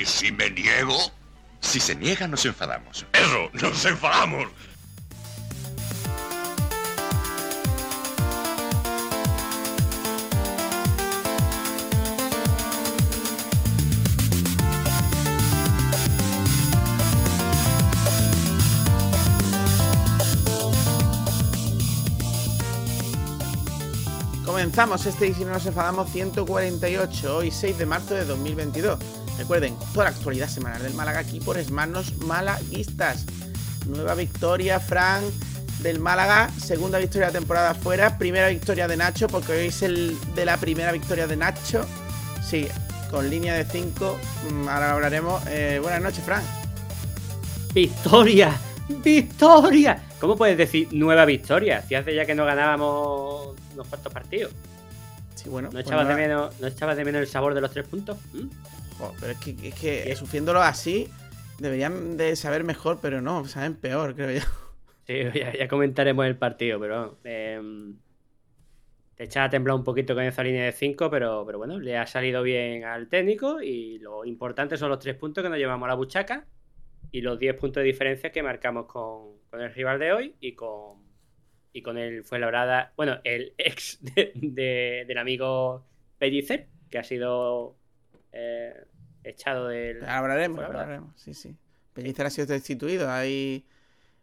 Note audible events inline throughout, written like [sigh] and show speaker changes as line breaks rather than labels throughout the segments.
¿Y si me niego?
Si se niega, nos enfadamos.
Eso, nos enfadamos.
Comenzamos este y si no nos enfadamos 148, hoy 6 de marzo de 2022. Recuerden, toda la actualidad semanal del Málaga aquí por Esmanos Malaguistas. Nueva victoria, Frank, del Málaga. Segunda victoria de la temporada fuera. Primera victoria de Nacho, porque hoy es el de la primera victoria de Nacho. Sí, con línea de 5. Mm, Ahora hablaremos. Eh, buenas noches, Frank.
¡Victoria! ¡Victoria! ¿Cómo puedes decir nueva victoria? Si hace ya que no ganábamos unos cuantos partidos.
Sí, bueno.
¿No
pues
echabas, de menos, ¿No echabas de menos el sabor de los tres puntos? ¿Mm?
Jo, pero es que, es que sufriéndolo así, deberían de saber mejor, pero no, saben peor, creo yo.
Sí, [laughs] ya, ya comentaremos el partido, pero em, te echaba a temblar un poquito con esa línea de 5, pero, pero bueno, le ha salido bien al técnico y lo importante son los tres puntos que nos llevamos a la buchaca y los 10 puntos de diferencia que marcamos con, con el rival de hoy y con, y con el Fuenlabrada, bueno, el [laughs] ex de- de- del amigo Pellicer, que ha sido eh, echado del...
Hablaremos, hablaremos, sí, sí. Pellicer ha sido destituido, hay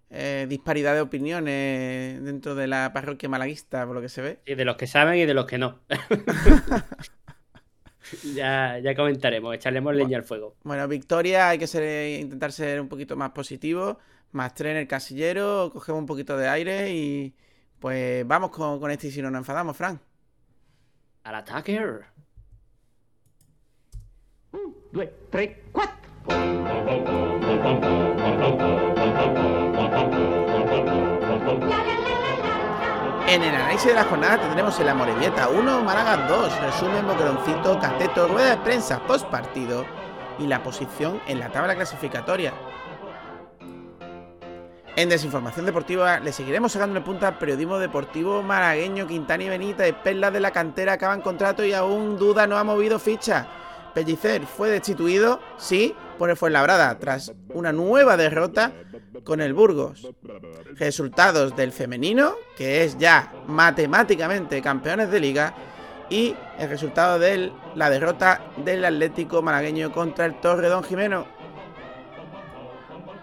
eh, disparidad de opiniones dentro de la parroquia malaguista, por lo que se ve.
Sí, de los que saben y de los que no. [laughs] ya, ya comentaremos, echaremos leña al fuego.
Bueno, victoria, hay que ser, intentar ser un poquito más positivo, más tres en el casillero, cogemos un poquito de aire y pues vamos con, con este y si no nos enfadamos, Frank.
Al ataque.
Due, tre, quattro.
En el análisis de la jornada tendremos el Amorebieta 1, Málaga 2, resumen, boqueroncito, cateto, rueda de prensa post partido y la posición en la tabla clasificatoria. En Desinformación Deportiva le seguiremos sacando punta al periodismo deportivo malagueño. Quintana y Benítez, perlas de la cantera, acaban contrato y aún duda no ha movido ficha. Pellicer fue destituido, sí, por el Fuenlabrada, tras una nueva derrota con el Burgos. Resultados del femenino, que es ya matemáticamente campeones de liga, y el resultado de la derrota del Atlético malagueño contra el Torredón Jimeno.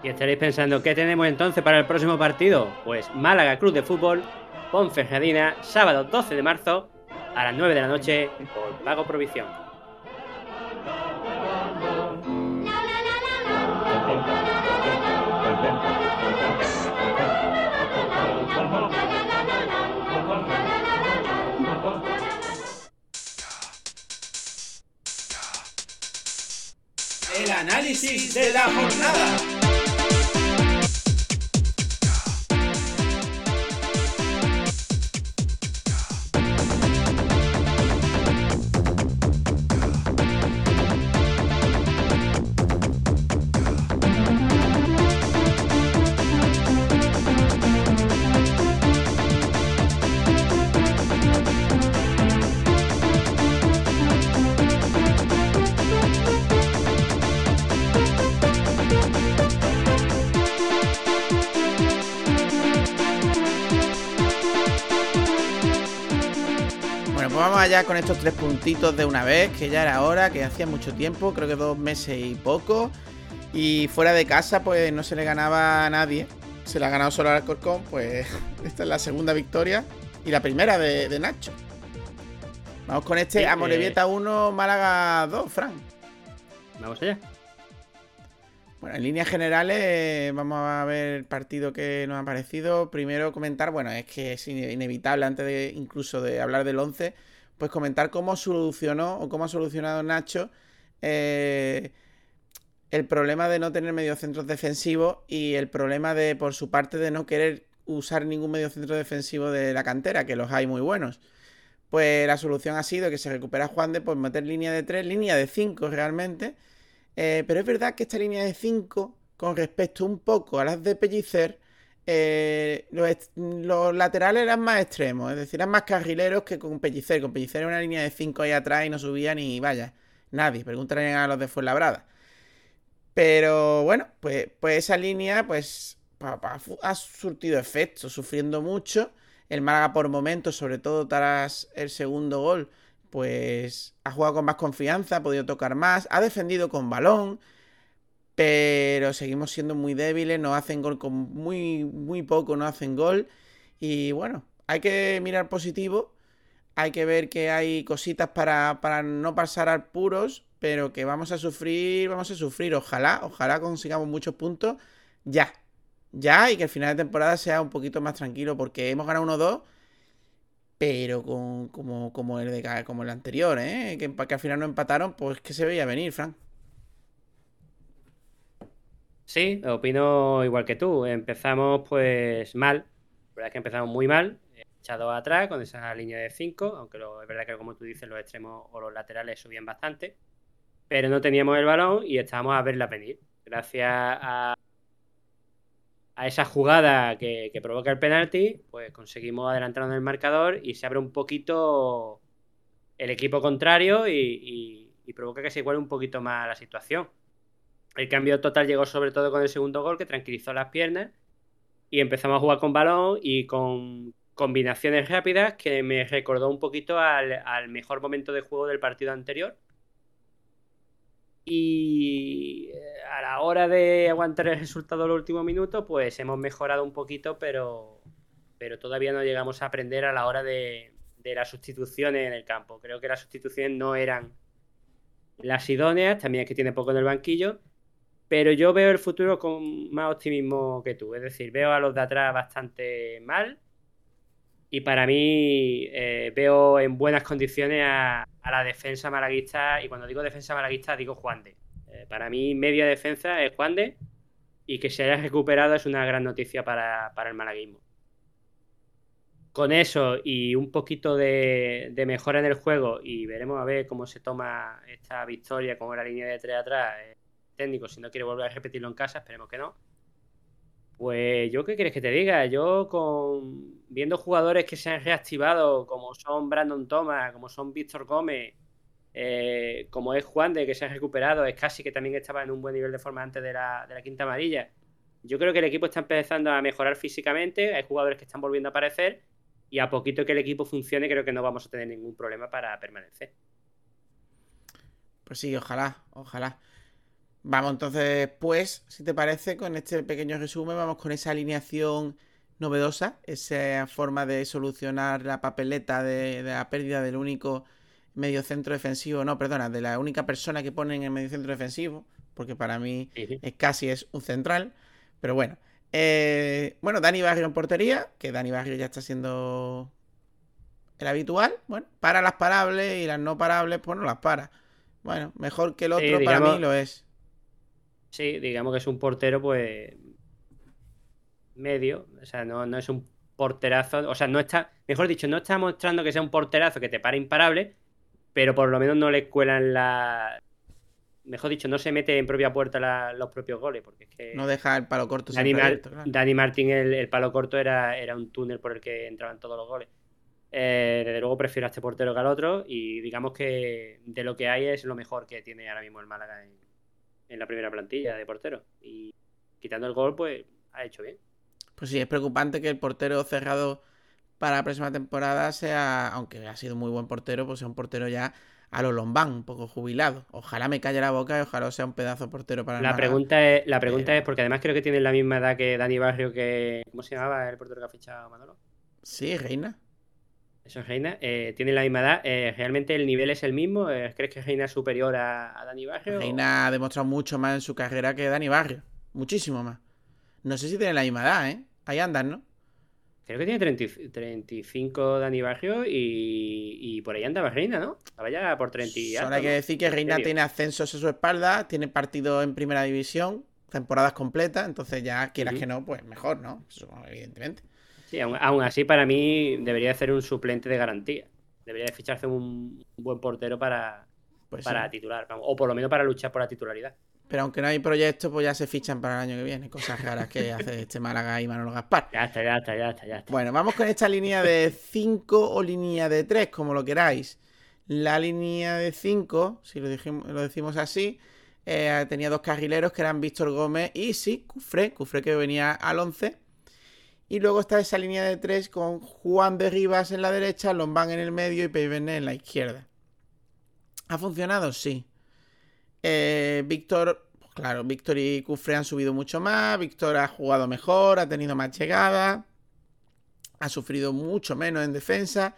Y estaréis pensando, ¿qué tenemos entonces para el próximo partido? Pues Málaga Club de Fútbol, Ponferradina, sábado 12 de marzo, a las 9 de la noche, por pago provisión.
Análisis de la jornada. Allá con estos tres puntitos de una vez, que ya era hora, que hacía mucho tiempo, creo que dos meses y poco. Y fuera de casa, pues no se le ganaba a nadie. Se le ha ganado solo al Alcorcón, pues [laughs] esta es la segunda victoria y la primera de, de Nacho. Vamos con este
Sí,
Amorebieta 1, Málaga 2, Fran.
Vamos allá.
Bueno, en líneas generales vamos a ver el partido que nos ha parecido. Primero comentar, bueno, es que es ine- inevitable antes de incluso de hablar del 11, pues comentar cómo solucionó o cómo ha solucionado Nacho eh, el problema de no tener mediocentros defensivos y el problema de, por su parte, de no querer usar ningún mediocentro defensivo de la cantera, que los hay muy buenos. Pues la solución ha sido que se recupera Juan de pues meter línea de 3, línea de 5 realmente. Eh, pero es verdad que esta línea de 5, con respecto un poco a las de Pellicer, eh, los, laterales eran más extremos, es decir, eran más carrileros que con Pellicer. Con Pellicer era una línea de 5 ahí atrás y no subía ni vaya, nadie. Pregúntale a los de Fuenlabrada. Pero bueno, pues, pues esa línea pues ha surtido efecto, sufriendo mucho. El Málaga por momentos, sobre todo tras el segundo gol, pues ha jugado con más confianza, ha podido tocar más, ha defendido con balón, pero seguimos siendo muy débiles, no hacen gol con muy, muy poco, no hacen gol. Y bueno, hay que mirar positivo, hay que ver que hay cositas para, para no pasar al puros, pero que vamos a sufrir, vamos a sufrir. Ojalá, ojalá consigamos muchos puntos ya, ya, y que el final de temporada sea un poquito más tranquilo, porque hemos ganado 1-2 pero con, como, como, el de, como el anterior, ¿eh? Que, que al final no empataron, pues que se veía venir, Frank.
Sí, opino igual que tú. Empezamos pues mal. La verdad es que empezamos muy mal. Echado atrás con esa línea de 5, aunque lo, es verdad que como tú dices, los extremos o los laterales subían bastante. Pero no teníamos el balón y estábamos a verla venir. Gracias a, esa jugada que, provoca el penalti, pues conseguimos adelantarnos el marcador y se abre un poquito el equipo contrario y, y provoca que se iguale un poquito más la situación. El cambio total llegó sobre todo con el segundo gol que tranquilizó las piernas y empezamos a jugar con balón y con combinaciones rápidas que me recordó un poquito al, mejor momento de juego del partido anterior. Y eh, a la hora de aguantar el resultado en los últimos minutos, pues hemos mejorado un poquito, pero, pero todavía no llegamos a aprender a la hora de, de las sustituciones en el campo. Creo que las sustituciones no eran las idóneas, también es que tiene poco en el banquillo, pero yo veo el futuro con más optimismo que tú. Es decir, veo a los de atrás bastante mal. Y para mí eh, veo en buenas condiciones a, la defensa malaguista. Y cuando digo defensa malaguista, digo Juan de. Eh, para mí, media defensa es Juan de. Y que se haya recuperado es una gran noticia para, el malaguismo. Con eso y un poquito de, mejora en el juego, y veremos a ver cómo se toma esta victoria, como la línea de tres atrás. Técnico, si no quiere volver a repetirlo en casa, esperemos que no. Pues yo qué quieres que te diga, yo con viendo jugadores que se han reactivado, como son Brandon Thomas, como son Víctor Gómez, eh, como es Juan de que se ha recuperado, es casi que también estaba en un buen nivel de forma antes de la, de la quinta amarilla. Yo creo que el equipo está empezando a mejorar físicamente, hay jugadores que están volviendo a aparecer y a poquito que el equipo funcione creo que no vamos a tener ningún problema para permanecer.
Pues sí, ojalá, ojalá. Vamos entonces, pues, si te parece, con este pequeño resumen, vamos con esa alineación novedosa, esa forma de solucionar la papeleta de, la pérdida del único medio centro defensivo, no, perdona, de la única persona que ponen en el medio centro defensivo, porque para mí es casi es un central, pero bueno. Eh, bueno, Dani Barrio en portería, que Dani Barrio ya está siendo el habitual, bueno, para las parables y las no parables, pues no las para. Bueno, mejor que el otro para mí lo es.
Sí, digamos que es un portero, pues. medio. O sea, no, es un porterazo. O sea, no está. Mejor dicho, no está mostrando que sea un porterazo que te para imparable, pero por lo menos no le cuelan la. Mejor dicho, no se mete en propia puerta los propios goles, porque es que.
No deja el palo corto.
Dani, Dani Martín, el, palo corto era, era un túnel por el que entraban todos los goles. Eh, desde luego prefiero a este portero que al otro y digamos que de lo que hay es lo mejor que tiene ahora mismo el Málaga en, en la primera plantilla de portero. Y quitando el gol, pues ha hecho bien.
Pues sí, es preocupante que el portero cerrado para la próxima temporada sea, aunque ha sido muy buen portero, pues sea un portero ya a lo Lombán, un poco jubilado. Ojalá me calle la boca y ojalá sea un pedazo portero para
la pregunta es La pregunta es, porque además creo que tiene la misma edad que Dani Barrio, que... ¿Cómo se llamaba el portero que ha fichado Manolo?
Sí, Reina.
Eso es Reina. Eh, tiene la misma edad. Eh, ¿Realmente el nivel es el mismo? Eh, ¿Crees que Reina es superior a, Dani Barrio?
Reina ha demostrado mucho más en su carrera que Dani Barrio. Muchísimo más. No sé si tiene la misma edad, ¿eh? Ahí andan, ¿no?
Creo que tiene 35 Dani Barrio y, por ahí andaba Reina, ¿no? Estaba ya por 30 y
Solo hay que decir que Reina tiene ascensos a su espalda, tiene partido en primera división, temporadas completas, entonces ya quieras que no, pues mejor, ¿no? Eso, evidentemente.
Sí, aún, así para mí debería ser un suplente de garantía. Debería de ficharse un, buen portero para, pues para titular, o por lo menos para luchar por la titularidad.
Pero aunque no hay proyecto, pues ya se fichan para el año que viene. Cosas raras que hace [laughs] este Málaga y Manolo Gaspar.
Ya está, ya está, ya está, ya está.
Bueno, vamos con esta línea de 5 o línea de 3, como lo queráis. La línea de 5, si lo, lo decimos así, eh, tenía dos carrileros que eran Víctor Gómez y sí, Cufré, Cufré que venía al 11. Y luego está esa línea de tres con Juan de Rivas en la derecha, Lombán en el medio y Peivene en la izquierda. ¿Ha funcionado? Sí. Eh, Víctor, pues claro, Víctor y Cufré han subido mucho más. Víctor ha jugado mejor, ha tenido más llegada. Ha sufrido mucho menos en defensa.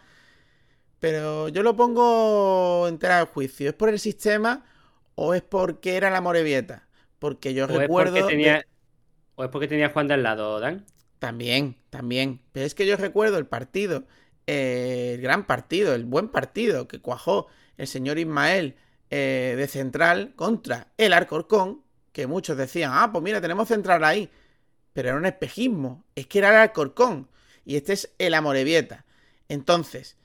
Pero yo lo pongo entera al juicio. ¿Es por el sistema o es porque era la Morevieta? Porque yo recuerdo.
¿O es porque tenía Juan de al lado, Dan?
También, también. Pero es que yo recuerdo el partido, eh, el gran partido, el buen partido que cuajó el señor Ismael eh, de central contra el Alcorcón, que muchos decían, ah, pues mira, tenemos central ahí. Pero era un espejismo, es que era el Alcorcón y este es el Amorebieta. Entonces,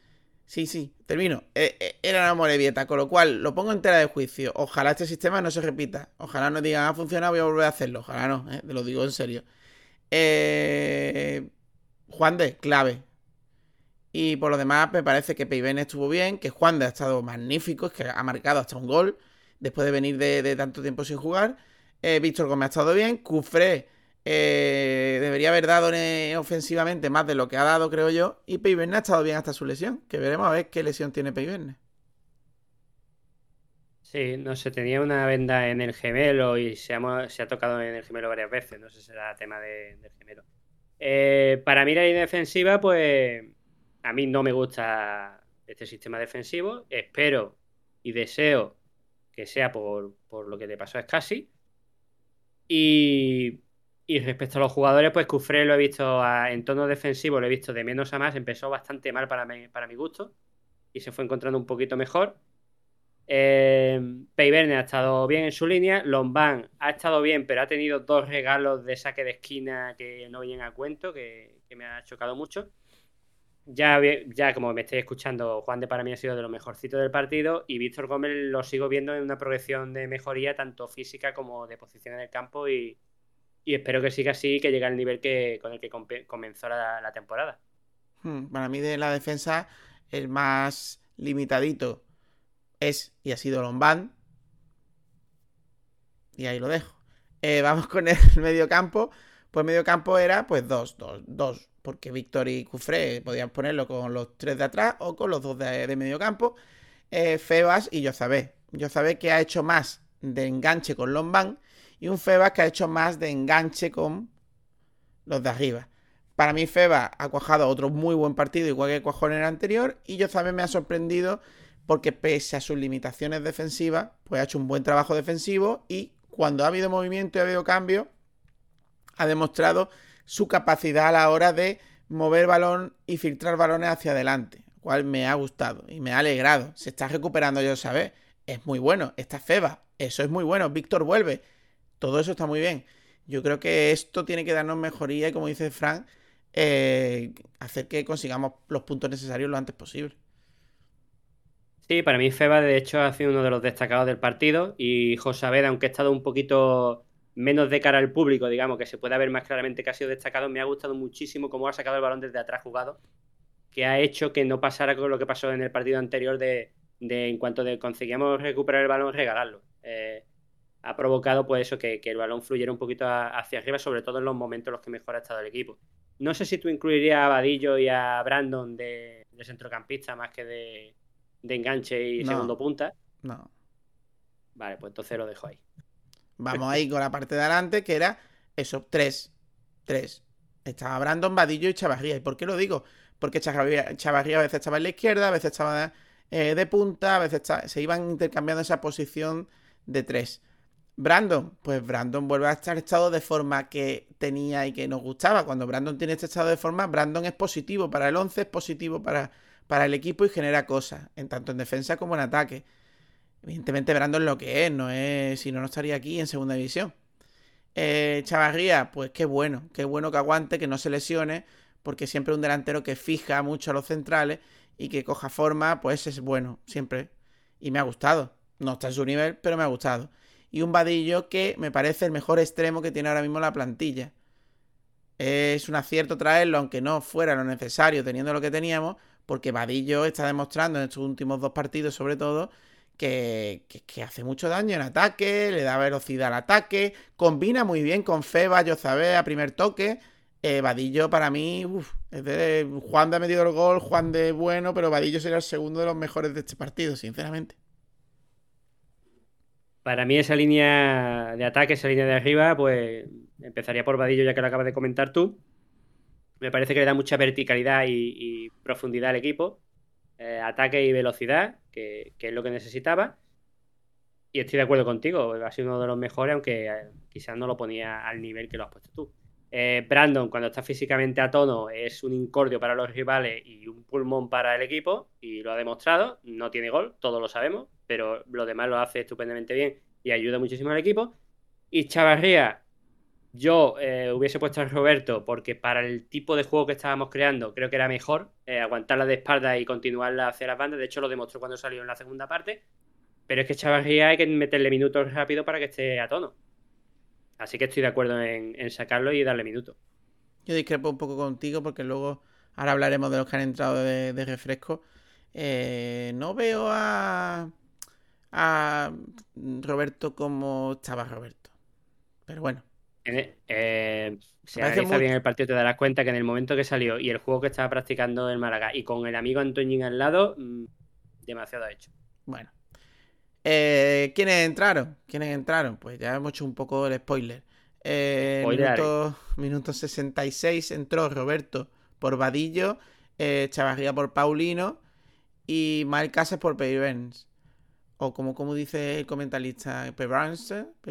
sí, sí, termino. Eh, era el Amorebieta, con lo cual lo pongo entera de juicio. Ojalá este sistema no se repita. Ojalá no digan, ha funcionado, voy a volver a hacerlo. Ojalá no, te lo digo en serio. Eh, Juan de, clave. Y por lo demás, me parece que Peiben estuvo bien, que Juan de ha estado magnífico, es que ha marcado hasta un gol después de venir de, tanto tiempo sin jugar. Eh, Víctor Gómez ha estado bien. Cufré eh, debería haber dado ofensivamente más de lo que ha dado, creo yo. Y Peiben ha estado bien hasta su lesión, que veremos a ver qué lesión tiene Peiben.
Sí, no sé, tenía una venda en el gemelo y se ha, tocado en el gemelo varias veces. No sé si será tema del gemelo. Eh, para mí la línea defensiva, pues a mí no me gusta este sistema defensivo. Espero y deseo que sea por, lo que te pasó a Scassi. Y, y, respecto a los jugadores, pues Cufré lo he visto en tono defensivo, lo he visto de menos a más. Empezó bastante mal para, para mi gusto y se fue encontrando un poquito mejor. Eh, ha estado bien en su línea. Lombán ha estado bien, pero ha tenido dos regalos de saque de esquina que no vienen a cuento, que, me ha chocado mucho. Ya, ya como me estáis escuchando, Juan de para mí ha sido de lo mejorcito del partido y Víctor Gómez lo sigo viendo en una progresión de mejoría tanto física como de posición en el campo y, espero que siga así, que llegue al nivel que, con el que comenzó la, temporada.
Hmm, para mí de la defensa el más limitadito es y ha sido Lombán. Y ahí lo dejo. Eh, [laughs] vamos con el medio campo. Pues medio campo era pues dos, dos, dos. Porque Víctor y Cufré podían ponerlo con los tres de atrás o con los dos de, medio campo. Eh, Febas y Yozabé. Yozabé que ha hecho más de enganche con Lombán. Y un Febas que ha hecho más de enganche con los de arriba. Para mí Febas ha cuajado otro muy buen partido, igual que cuajó en el anterior. Y Yozabé me ha sorprendido porque pese a sus limitaciones defensivas, pues ha hecho un buen trabajo defensivo y cuando ha habido movimiento y ha habido cambio, ha demostrado su capacidad a la hora de mover balón y filtrar balones hacia adelante, cual me ha gustado y me ha alegrado. Se está recuperando, yo sabes, es muy bueno. Está Feba, eso es muy bueno. Víctor vuelve, todo eso está muy bien. Yo creo que esto tiene que darnos mejoría y, como dice Frank, eh, hacer que consigamos los puntos necesarios lo antes posible.
Sí, para mí Feba de hecho ha sido uno de los destacados del partido y José Abed, aunque ha estado un poquito menos de cara al público, digamos, que se puede ver más claramente que ha sido destacado, me ha gustado muchísimo cómo ha sacado el balón desde atrás jugado, que ha hecho que no pasara con lo que pasó en el partido anterior de, en cuanto de conseguíamos recuperar el balón, regalarlo. Eh, ha provocado pues eso, que, el balón fluyera un poquito hacia arriba, sobre todo en los momentos en los que mejor ha estado el equipo. No sé si tú incluirías a Vadillo y a Brandon de centrocampista más que de, de enganche y segundo punta.
No.
Vale, pues entonces lo dejo ahí.
Vamos ahí con la parte de adelante, que era eso, tres. Tres. Estaba Brandon, Vadillo y Chavarría. ¿Y por qué lo digo? Porque Chavarría, a veces estaba en la izquierda, a veces estaba eh, de punta, a veces se iban intercambiando esa posición de tres. Brandon, pues Brandon vuelve a estar estado de forma que tenía y que nos gustaba. Cuando Brandon tiene este estado de forma, Brandon es positivo para el 11, es positivo para, para el equipo y genera cosas, en tanto en defensa como en ataque. Evidentemente Brandon lo que es, no es, si no, no estaría aquí en segunda división. Eh, Chavarría, pues qué bueno, qué bueno que aguante, que no se lesione, porque siempre un delantero que fija mucho a los centrales y que coja forma, pues es bueno, siempre. Y me ha gustado. No está en su nivel, pero me ha gustado. Y un vadillo que me parece el mejor extremo que tiene ahora mismo la plantilla. Es un acierto traerlo, aunque no fuera lo necesario teniendo lo que teníamos, porque Vadillo está demostrando en estos últimos dos partidos, sobre todo, que, hace mucho daño en ataque, le da velocidad al ataque, combina muy bien con Feba, Yozabé a primer toque. Eh, Vadillo para mí, Juan de ha metido el gol, Juan de bueno, pero Vadillo sería el segundo de los mejores de este partido, sinceramente.
Para mí esa línea de ataque, esa línea de arriba, pues empezaría por Vadillo ya que lo acabas de comentar tú. Me parece que le da mucha verticalidad y, profundidad al equipo. Eh, ataque y velocidad, que, que, es lo que necesitaba. Y estoy de acuerdo contigo, ha sido uno de los mejores, aunque eh, quizás no lo ponía al nivel que lo has puesto tú. Eh, Brandon, cuando está físicamente a tono, es un incordio para los rivales y un pulmón para el equipo, y lo ha demostrado. No tiene gol, todos lo sabemos, pero lo demás lo hace estupendamente bien y ayuda muchísimo al equipo. Y Chavarría, yo eh, hubiese puesto a Roberto porque para el tipo de juego que estábamos creando, creo que era mejor eh, aguantarla de espalda y continuarla hacia las bandas. De hecho, lo demostró cuando salió en la segunda parte. Pero es que Chavarría hay que meterle minutos rápido para que esté a tono. Así que estoy de acuerdo en, sacarlo y darle minutos.
Yo discrepo un poco contigo porque luego ahora hablaremos de los que han entrado de, de refresco. Eh, no veo a, a Roberto como estaba Roberto. Pero bueno.
Eh, eh, si analiza muy... bien el partido te darás cuenta que en el momento que salió y el juego que estaba practicando el Málaga y con el amigo Antoñín al lado, mmm, demasiado hecho.
Bueno. Eh, ¿Quiénes entraron? ¿Quiénes entraron? Pues ya hemos hecho un poco el spoiler. Eh, minuto, minuto 66 entró Roberto por Vadillo, eh, Chavarría por Paulino y Mal Casas por Peyvens. O como, como dice el comentarista, Peyvens. [laughs]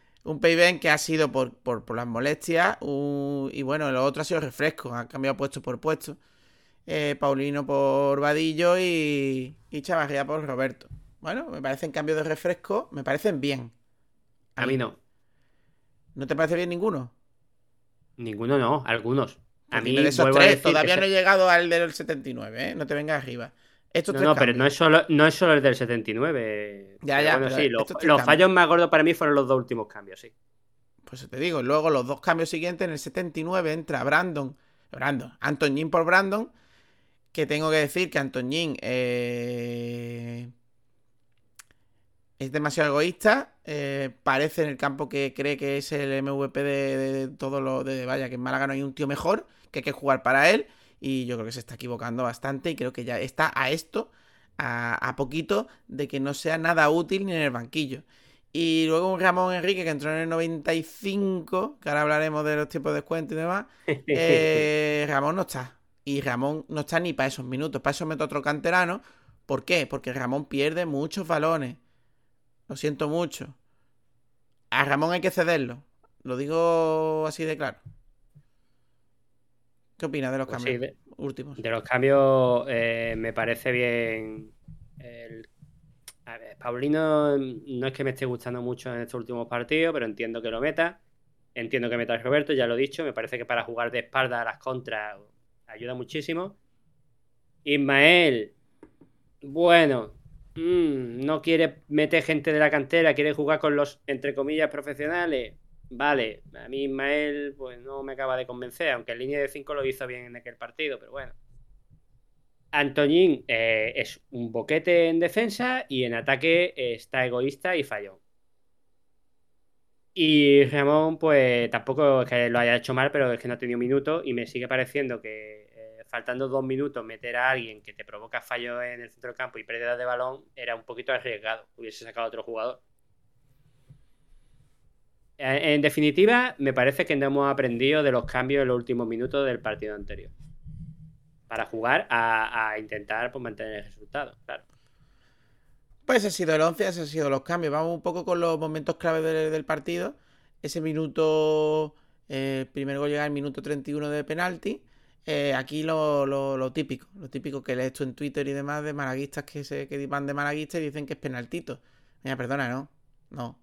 [laughs] Un Peyven que ha sido por, por, por las molestias y bueno, lo otro ha sido refresco, ha cambiado puesto por puesto. Eh, Paulino por Vadillo y, y Chavarría por Roberto. Bueno, me parecen cambios de refresco, me parecen bien.
A, a mí no.
¿No te parece bien ninguno?
Ninguno no, algunos.
A mí de esos tres, todavía no he llegado al del 79, ¿eh? No te vengas arriba. Estos
no, no pero no es, solo, no es solo el del 79.
Ya, ya.
Bueno, sí, los, los fallos más gordos para mí fueron los dos últimos cambios, sí.
Pues te digo, luego los dos cambios siguientes, en el 79 entra Brandon, Brandon, Antoñín por Brandon, que tengo que decir que Antoñín eh, es demasiado egoísta. Eh, parece en el campo que cree que es el MVP de, de, de todo lo de vaya, que en Málaga no hay un tío mejor, que hay que jugar para él. Y yo creo que se está equivocando bastante y creo que ya está a esto, a, a poquito, de que no sea nada útil ni en el banquillo. Y luego un Ramón Enrique que entró en el 95, que ahora hablaremos de los tiempos de descuento y demás. Eh, [laughs] Ramón no está. Y Ramón no está ni para esos minutos. Para eso meto otro canterano. ¿Por qué? Porque Ramón pierde muchos balones. Lo siento mucho. A Ramón hay que cederlo. Lo digo así de claro. ¿Qué opinas de los cambios
pues sí, de,
últimos?
De los cambios, eh, me parece bien. El... A ver, Paulino no es que me esté gustando mucho en estos últimos partidos, pero entiendo que lo meta. Entiendo que meta a Roberto, ya lo he dicho. Me parece que para jugar de espalda a las contras ayuda muchísimo. Ismael, bueno, mmm, no quiere meter gente de la cantera, quiere jugar con los, entre comillas, profesionales. Vale, a mí Ismael pues no me acaba de convencer, aunque en línea de 5 lo hizo bien en aquel partido, pero bueno. Antoñín eh, es un boquete en defensa y en ataque está egoísta y falló. Y Ramón, pues tampoco es que lo haya hecho mal, pero es que no ha tenido minutos y me sigue pareciendo que eh, faltando dos minutos meter a alguien que te provoca fallo en el centro del campo y pérdida de balón era un poquito arriesgado. Hubiese sacado a otro jugador. En definitiva, me parece que no hemos aprendido de los cambios en los últimos minutos del partido anterior. Para jugar a, intentar pues, mantener el resultado, claro.
Pues ha sido el 11, ese han sido los cambios. Vamos un poco con los momentos clave del, partido. Ese minuto, eh, primer gol llega al minuto 31 de penalti. Eh, aquí lo, lo, lo, típico, lo típico que lees tú en Twitter y demás de malaguistas que, se, que van de malaguistas y dicen que es penaltito. Mira, perdona, no, no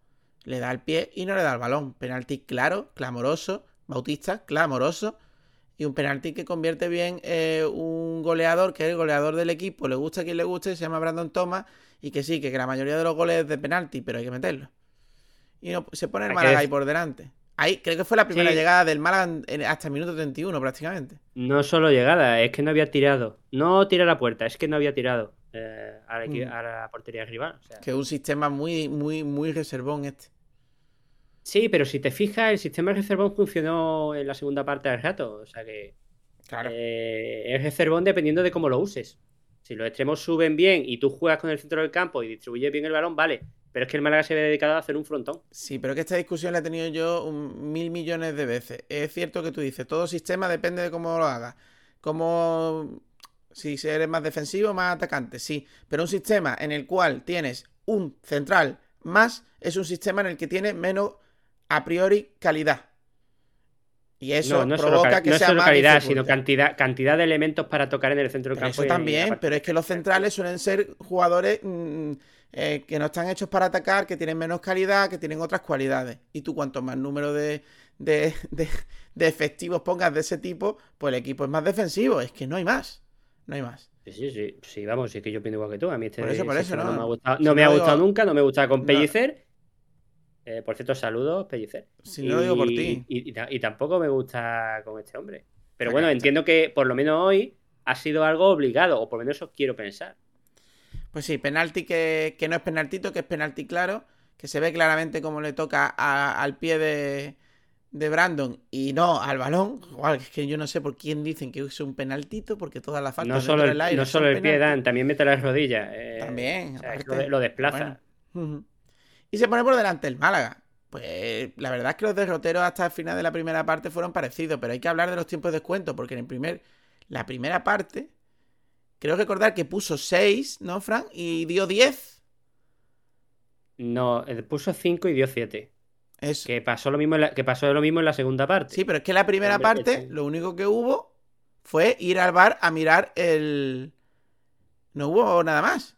le da el pie y no le da el balón. Penalti claro, clamoroso, Bautista, clamoroso. Y un penalti que convierte bien eh, un goleador, que es el goleador del equipo, le gusta a quien le guste, se llama Brandon Thomas, y que sí, que la mayoría de los goles es de penalti, pero hay que meterlo. Y no, se pone el Málaga ahí por delante. Ahí creo que fue la primera
Sí.
llegada del Málaga hasta el minuto 31 prácticamente.
No solo llegada, es que no había tirado. No tira la puerta, es que no había tirado eh, a, la, equi-
Mm.
a la portería rival. o sea.
Que es un sistema muy, muy, muy reservón este.
Sí, pero si te fijas, el sistema de reservón funcionó en la segunda parte del rato. O sea que
Claro.
eh, es reservón dependiendo de cómo lo uses. Si los extremos suben bien y tú juegas con el centro del campo y distribuyes bien el balón, vale. Pero es que el Málaga se ve dedicado a hacer un frontón.
Sí, pero que esta discusión la he tenido yo un mil millones de veces. Es cierto que tú dices, todo sistema depende de cómo lo hagas. Como si eres más defensivo o más atacante, sí. Pero un sistema en el cual tienes un central más es un sistema en el que tiene menos a priori calidad. Y eso
no, no es solo,
provoca que
no es
sea
solo
más
calidad, sino cantidad, cantidad de elementos para tocar en el centro del campo.
eso también, pero es que los centrales suelen ser jugadores mm, eh, que no están hechos para atacar, que tienen menos calidad, que tienen otras cualidades. Y tú cuanto más número de, de, de- de efectivos pongas de ese tipo, pues el equipo es más defensivo. Es que no hay más. No hay más.
Sí, sí, sí, vamos, sí que yo opino igual que tú. A mí este
Por eso, por eso,
sistema
no.
me ha gustado,
Si
no me
no
ha
digo-
gustado nunca, no me gusta con
No.
Pellicer. Eh, por cierto, saludos, Pellicer.
Si no lo digo por ti.
Y, y ta- y tampoco me gusta con este hombre. Pero bueno, entiendo que por lo menos hoy ha sido algo obligado, o por lo menos eso quiero pensar.
Pues sí, penalti que, que no es penaltito, que es penalti claro, que se ve claramente como le toca a- al pie de, de Brandon y no al balón. Igual, es que yo no sé por quién dicen que es un penaltito, porque todas las faltas
No solo el,
del aire
no solo el pie,
penalti.
Dan, también mete las rodillas. eh,
También,
o sea, lo, lo desplaza.
Bueno. Y se pone por delante el Málaga. Pues la verdad es que los derroteros hasta el final de la primera parte fueron parecidos, pero hay que hablar de los tiempos de descuento, porque en el primer, la primera parte, creo recordar que puso 6, ¿no, Frank? Y dio 10.
No, eh, puso 5 y dio 7.
Eso.
Que pasó lo mismo en la, que pasó lo mismo en la segunda parte.
Sí, pero es que la primera
Hombre,
parte,
sí.
lo único que hubo fue ir al bar a mirar el. No hubo nada más.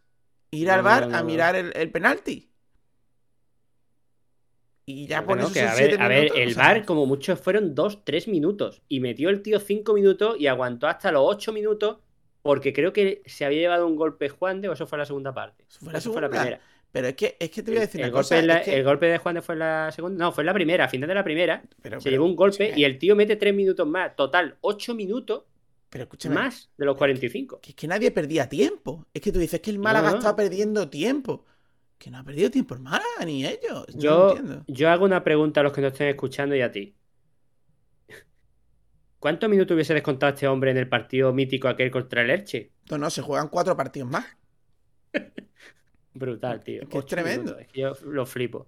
Ir
No,
al bar
no,
a mirar el, el penalti. Y ya por
que
eso
que a ver, a ver, el
o sea,
VAR como mucho fueron 2-3 minutos y metió el tío 5 minutos y aguantó hasta los 8 minutos porque creo que se había llevado un golpe Juan de o eso fue la segunda parte.
Eso fue la
Eso fue la
segunda.
primera.
Pero es que, es que te voy a decir
el,
una
golpe
cosa.
la-
que-
el golpe de Juan de fue la segunda. No, fue la primera, a final de la primera.
pero,
se
pero-
llevó un golpe
escúchame,
y el tío mete 3 minutos más. Total, 8 minutos
Pero escúchame.
más de los 45.
Que es que nadie perdía tiempo. Es que tú dices que el Málaga
no.
está perdiendo tiempo. Que no ha perdido tiempo el Málaga, ni ellos.
Yo,
entiendo.
yo hago una pregunta a los que nos estén escuchando y a ti. ¿Cuántos minutos hubiese descontado este hombre en el partido mítico aquel contra el Elche?
No, no, se juegan cuatro partidos más. [laughs]
Brutal, tío.
Es que es tremendo.
minutos. Es que yo lo flipo.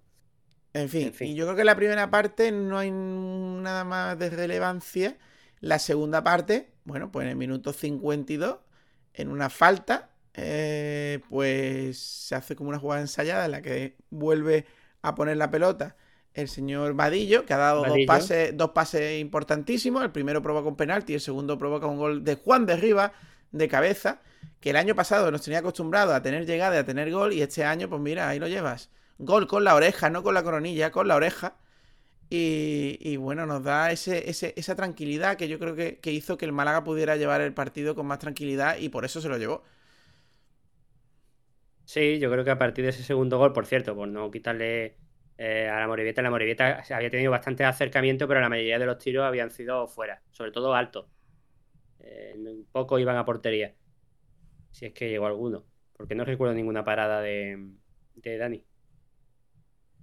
En fin,
En fin.
y yo creo que la primera parte no hay nada más de relevancia. La segunda parte, bueno, pues en el minuto 52, en una falta, eh, pues se hace como una jugada ensayada en la que vuelve a poner la pelota el señor Vadillo, que ha dado dos pases, dos pases importantísimos. El primero provoca un penalti y el segundo provoca un gol de Juan de Rivas de cabeza, que el año pasado nos tenía acostumbrado a tener llegada y a tener gol, y este año, pues mira, ahí lo llevas. Gol con la oreja, no con la coronilla, con la oreja. Y, y bueno, nos da ese, ese- esa tranquilidad que yo creo que, que hizo que el Málaga pudiera llevar el partido con más tranquilidad y por eso se lo llevó.
Sí, yo creo que a partir de ese segundo gol, por cierto, por no quitarle eh, a la Morevieta, la Morevieta había tenido bastantes acercamientos, pero la mayoría de los tiros habían sido fuera, sobre todo altos. Eh, poco iban a portería, si es que llegó alguno, porque no recuerdo ninguna parada de, Dani.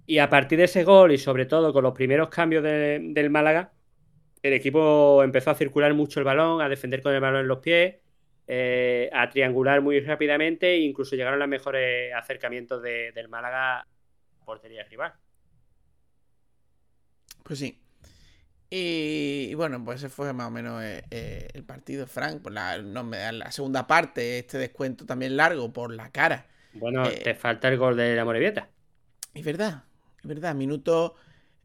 Y a partir de ese gol y sobre todo con los primeros cambios de- del Málaga, el equipo empezó a circular mucho el balón, a defender con el balón en los pies, eh, a triangular muy rápidamente e incluso llegaron los mejores acercamientos de- del Málaga a portería rival.
Pues sí. Y, y bueno, pues ese fue más o menos eh, eh, el partido, Frank. Por la, no segunda parte, este descuento también largo por la cara.
Bueno,
Eh,
te falta el gol de la Morevieta.
Es verdad, es verdad. Minuto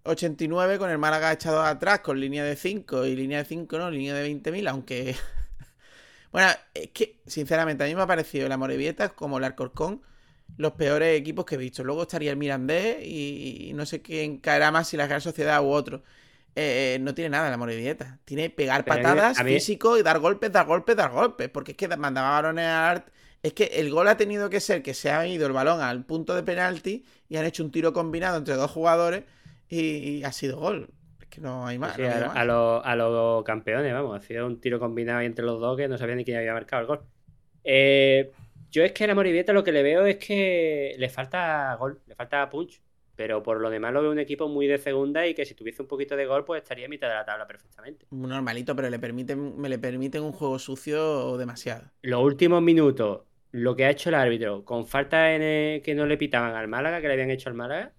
89 con el Málaga echado atrás, con línea de 5 y línea de 5 no, línea de 20.000, aunque... bueno, es que sinceramente a mí me ha parecido la Morevieta como el Alcorcón los peores equipos que he visto. Luego estaría el Mirandés y, y no sé quién caerá más si la Real Sociedad u otro. Eh, no tiene nada la Morevieta. Tiene pegar
Pero
patadas,
mí-
físico y dar golpes, dar golpes, dar golpes. Porque es que mandaba balones a Art. Es que el gol ha tenido que ser que se ha ido el balón al punto de penalti y han hecho un tiro combinado entre dos jugadores y, y ha sido gol. Que no hay más.
Sí,
no
a, los- a los campeones, vamos. Ha sido un tiro combinado entre los dos que no sabían ni quién había marcado el gol. Eh, yo es que a la Morivieta lo que le veo es que le falta gol, le falta punch. Pero por lo demás lo veo un equipo muy de segunda y que si tuviese un poquito de gol, pues estaría a mitad de la tabla perfectamente.
Normalito, pero le permiten, me le permiten un juego sucio demasiado.
Los últimos minutos, lo que ha hecho el árbitro, con falta en el- que no le pitaban al Málaga, que le habían hecho al Málaga,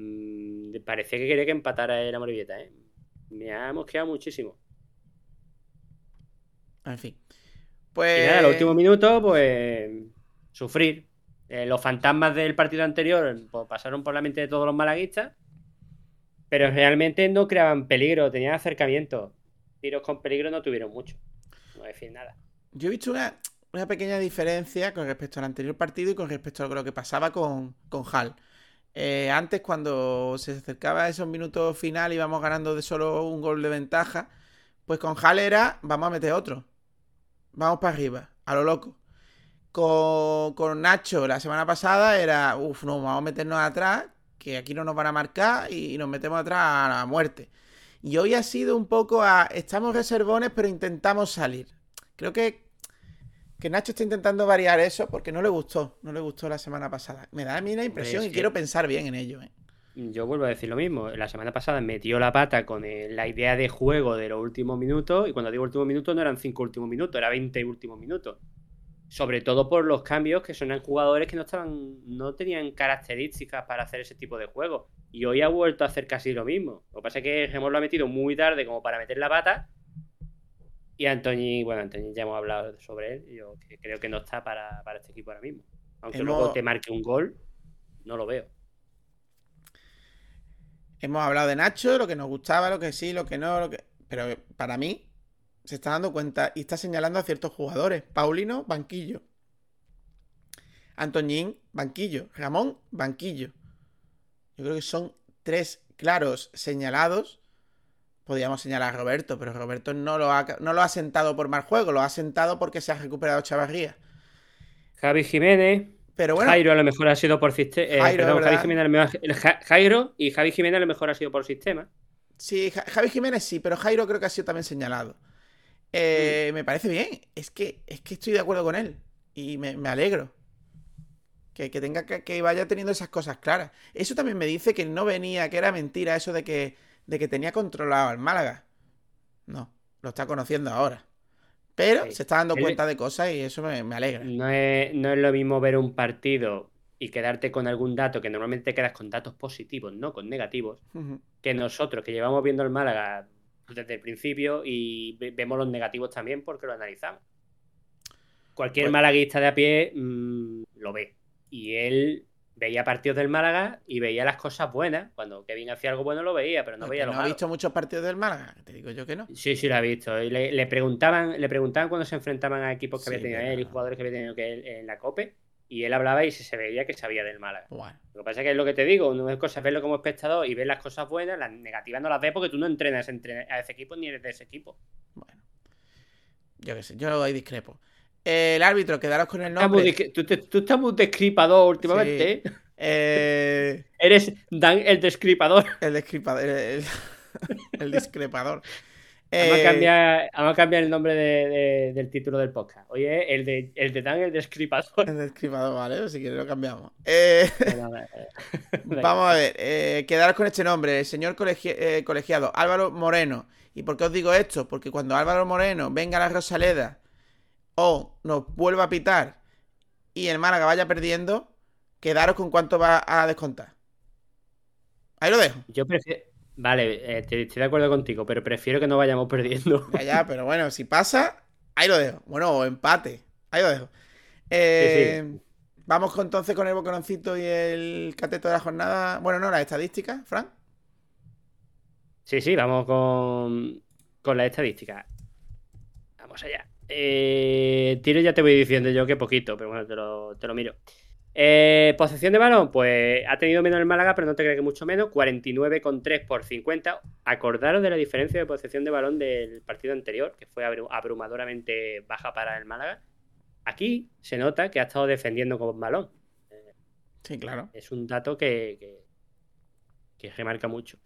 mm, parecía que quería que empatara el Morivieta, ¿eh? Me ha mosqueado muchísimo.
En fin.
Y
Pues.
nada, los últimos minutos, pues sufrir. Eh, los fantasmas del partido anterior pues, pasaron por la mente de todos los malaguistas, pero realmente no creaban peligro, tenían acercamiento. Tiros con peligro no tuvieron mucho. No decir nada.
Yo he visto una, una pequeña diferencia con respecto al anterior partido y con respecto a lo que pasaba con, con Hal. Eh, antes, cuando se acercaba a esos minutos final, íbamos ganando de solo un gol de ventaja. Pues con Hal era, vamos a meter otro. Vamos para arriba, a lo loco. Con, con Nacho la semana pasada era, uff, no, vamos a meternos atrás, que aquí no nos van a marcar y nos metemos atrás a la muerte. Y hoy ha sido un poco a, estamos reservones, pero intentamos salir. Creo que, que Nacho está intentando variar eso porque no le gustó, no le gustó la semana pasada. Me da a mí la impresión
es
y
que-
quiero pensar bien en ello. ¿eh?
Yo vuelvo a decir lo mismo. La semana pasada metió la pata con el- la idea de juego de los últimos minutos. Y cuando digo últimos minutos, no eran cinco últimos minutos, era 20 últimos minutos. Sobre todo por los cambios que son en jugadores que no estaban, no tenían características para hacer ese tipo de juego. Y hoy ha vuelto a hacer casi lo mismo. Lo que pasa es que Gemón lo ha metido muy tarde como para meter la pata. Y Antoñi, bueno, Antoñi ya hemos hablado sobre él. Yo creo que no está para, para este equipo ahora mismo. Aunque
Hemos-
luego te marque un gol, no lo veo.
Hemos hablado de Nacho, lo que nos gustaba, lo que sí, lo que no, lo que... Pero para mí se está dando cuenta y está señalando a ciertos jugadores. Paulino, banquillo. Antoñín, banquillo. Ramón, banquillo. Yo creo que son tres claros señalados. Podríamos señalar a Roberto, pero Roberto no lo ha, no lo ha sentado por mal juego, lo ha sentado porque se ha recuperado Chavarría.
Javi Jiménez,
Pero bueno,
Jairo a lo mejor ha sido por sistema.
Jairo,
perdón,
es
Javi
verdad.
Jiménez a lo mejor- el Ja- Jairo y Javi Jiménez a lo mejor ha sido por sistema.
Sí, Ja- Javi Jiménez sí, pero Jairo creo que ha sido también señalado. Eh, Me parece bien. Es que, es que estoy de acuerdo con él. Y me, me alegro. Que, que tenga que, que vaya teniendo esas cosas claras. Eso también me dice que no venía, que era mentira eso de que, de que tenía controlado al Málaga. No, lo está conociendo ahora. Pero
Sí.
se está dando cuenta de cosas y eso me, me alegra.
No es, no es lo mismo ver un partido y quedarte con algún dato, que normalmente te quedas con datos positivos, no con negativos, que nosotros que llevamos viendo el Málaga desde el principio y ve- vemos los negativos también porque lo analizamos. Cualquier
Pues-
malaguista de a pie mm, lo ve. Y él veía partidos del Málaga y veía las cosas buenas. Cuando Kevin hacía algo bueno lo veía, pero no veía lo
no ha
malo.
visto muchos partidos del Málaga. Te digo yo que no.
Sí, sí, lo ha visto. Y le, le preguntaban, le preguntaban cuando se enfrentaban a equipos que
Sí,
había tenido él y jugadores que había tenido que él en la COPE. Y él hablaba y se, veía que sabía del Málaga.
Bueno.
Lo que pasa es que es lo que te digo, una cosa es verlo como espectador y ver las cosas buenas, las negativas no las ves porque tú no entrenas entre- a ese equipo ni eres de ese equipo.
Bueno. Yo qué sé, yo ahí discrepo. El árbitro, quedaros con el nombre.
tú, te- tú estás muy descripador últimamente. ¿eh?
Eh, [laughs]
Eres Dan el descripador.
el descripador. El, el- [laughs] el discrepador.
Vamos,
Eh,
a cambiar, vamos a cambiar el nombre de- de- del título del podcast. Oye, el de, el de Dan el descripador.
El descripador, vale, si quieres lo cambiamos. Eh, [laughs] vamos a ver, eh, quedaros con este nombre, el señor colegi- colegiado Álvaro Moreno. ¿Y por qué os digo esto? Porque cuando Álvaro Moreno venga a la Rosaleda o nos vuelva a pitar y el Málaga vaya perdiendo, quedaros con cuánto va a descontar. Ahí lo dejo.
Yo prefiero. Vale, eh, estoy de acuerdo contigo, pero prefiero que no vayamos perdiendo. [laughs]
Ya, ya, pero bueno, si pasa, ahí lo dejo. Bueno, o empate. Ahí lo dejo. Eh, Vamos con- entonces con el bocononcito y el cateto de la jornada. Bueno, no, las estadísticas, Frank.
Sí, sí, vamos con, con la estadística. Vamos allá. Eh, tiro ya te voy diciendo yo que poquito, pero bueno, te lo, te lo miro. Eh, posesión de balón, pues ha tenido menos el Málaga, pero no te crees que mucho menos. 49,3 por 50. Acordaros de la diferencia de posesión de balón del partido anterior, que fue abru- abrumadoramente baja para el Málaga. Aquí se nota que ha estado defendiendo con balón.
Sí, claro.
Es un dato que, que, que remarca mucho.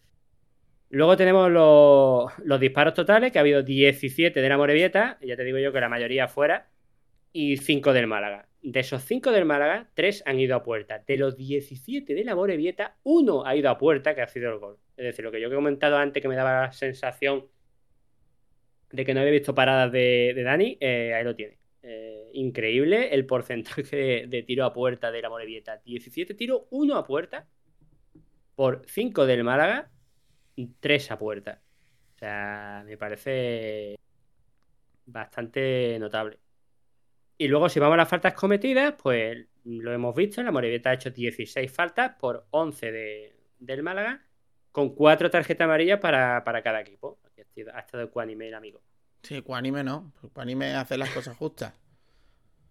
Luego tenemos los, disparos totales, que ha habido 17 de la Morevieta, ya te digo yo que la mayoría fuera, y 5 del Málaga. De esos 5 del Málaga, 3 han ido a puerta. De los 17 de la Morevieta, uno ha ido a puerta, que ha sido el gol. Es decir, lo que yo he comentado antes, que me daba la sensación de que no había visto paradas de, de Dani, eh, ahí lo tiene. Eh, increíble el porcentaje de, de tiro a puerta de la Morevieta. 17 tiros, 1 a puerta, por 5 del Málaga, 3 a puerta. O sea, me parece bastante notable. Y luego, si vamos a las faltas cometidas, pues lo hemos visto. La Morevieta ha hecho 16 faltas por 11 de, del Málaga, con 4 tarjetas amarillas para, para cada equipo. Ha estado- ecuánime el amigo.
Sí, Cuanime no. Cuanime hace las cosas justas.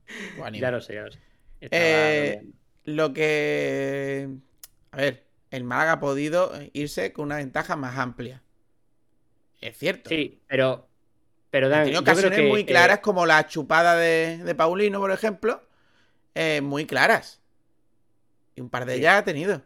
[laughs] Cuánime.
Ya lo sé, ya lo sé.
Eh, lo que. A ver, el Málaga ha podido irse con una ventaja más amplia. Es cierto.
Sí, pero. Pero Dan,
tenido ocasiones
que,
muy
eh,
claras, como la chupada de, de Paulino, por ejemplo. eh, muy claras. Y un par de
Sí.
ellas ha tenido.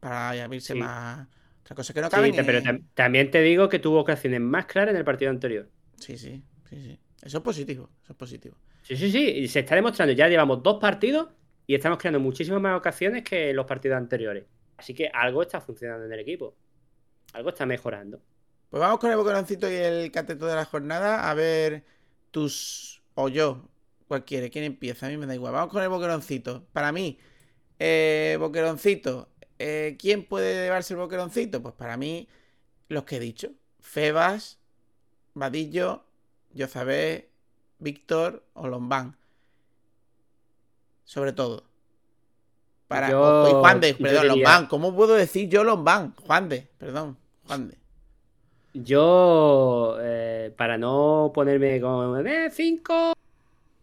Para
Sí.
más. Otra cosa que no
sí,
cabe
te- pero tam- también te digo que tuvo ocasiones más claras en el partido anterior.
Sí, sí, sí, sí. Eso es positivo. Eso es positivo.
Sí, sí, sí. Y se está demostrando. Ya llevamos dos partidos y estamos creando muchísimas más ocasiones que los partidos anteriores. Así que algo está funcionando en el equipo. Algo está mejorando.
Pues vamos con el boqueroncito y el cateto de la jornada. A ver, tus. O yo. Cualquiera. ¿Quién empieza? A mí me da igual. Vamos con el boqueroncito. Para mí, eh, boqueroncito. eh, ¿Quién puede llevarse el boqueroncito? Pues para mí, los que he dicho: Febas, Vadillo, Yozabé, Víctor o Lombán. Sobre todo. Para.
Yo-
y Juan de, perdón,
diría-
Lombán. ¿Cómo puedo decir yo Lombán? Juan de, perdón. Juan de.
Yo, eh, para no ponerme con eh, cinco,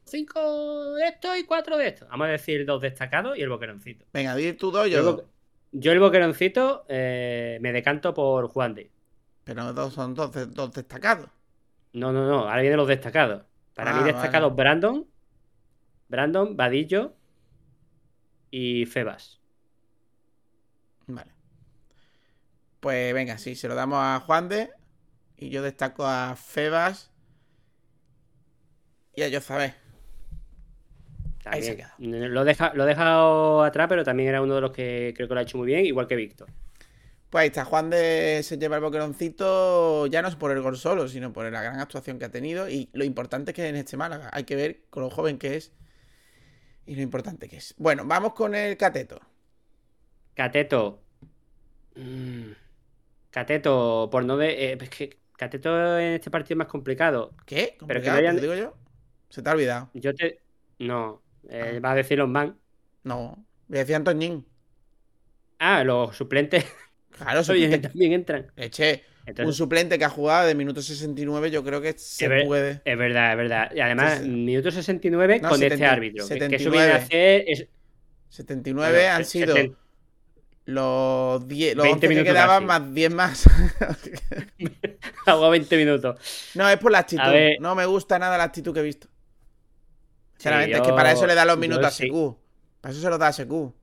cinco de esto y cuatro de esto. Vamos a decir dos destacados y el boqueroncito.
Venga, di tú dos,
Yo,
yo
el yo el boqueroncito eh, me decanto por Juan de.
Pero dos son dos, dos destacados.
No, no, no. Ahora vienen los destacados. Para
Ah,
mí destacados
vale.
Brandon, Brandon, Vadillo y Febas.
Vale. Pues venga, sí, se lo damos a Juan de. Y yo destaco a Febas. Y a Yozabé. Ahí se
También. Lo, deja, lo he dejado atrás, pero también era uno de los que creo que lo ha hecho muy bien, igual que Víctor.
Pues ahí está, Juan de se lleva el boqueroncito ya no es por el gol solo, sino por la gran actuación que ha tenido y lo importante que es en este Málaga. Hay que ver con lo joven que es y lo importante que es. Bueno, vamos con el cateto.
Cateto. Mm. Cateto, por no de. eh, es que Cateto en este partido es más complicado.
¿Qué?
Pero que
¿Complicado?
no hayan-
¿Te lo digo yo? Se te ha olvidado.
Yo te. No. eh,
Ah.
va a decir los man.
No. Le decía Antoñín.
Ah, los suplentes
Claro, [laughs]
oye,
suplente.
también entran.
Eche, un suplente que ha jugado de minuto 69, yo creo que se
Es
puede.
es verdad, es verdad. Y además,
Sí, sí.
minuto 69
No,
con
70
este árbitro. que- Que eso
79.
viene a hacer. Es,
79
bueno,
han
es-
sido
70.
los 10, los
20
11 que quedaban
casi.
más 10 más. [laughs]
Jugó 20 minutos.
no, es por la actitud. No me gusta nada la actitud que he visto. Sinceramente, es
yo-
que para eso le da los
yo
minutos a. SQ. Para eso se los da a SQ.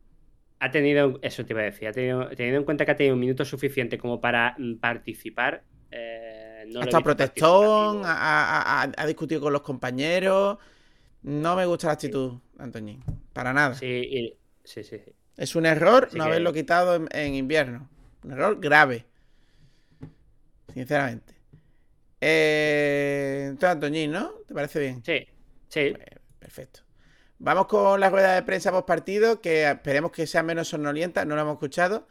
Ha tenido, eso te iba a decir, ha tenido, teniendo en cuenta que ha tenido un minuto suficiente como para mm, participar. eh, no
ha estado protestón, ha, ha- ha- discutido con los compañeros. No me gusta la actitud, Antoñín. Para nada.
Sí, y- sí, sí, sí.
Es un error
Así
no
que-
haberlo quitado en, en invierno. Un error grave. Sinceramente. Eh, entonces, Antoñín, ¿no? ¿Te parece bien?
Sí, sí.
Perfecto. Vamos con la rueda de prensa post partido, que esperemos que sea menos sonolienta, no lo hemos escuchado.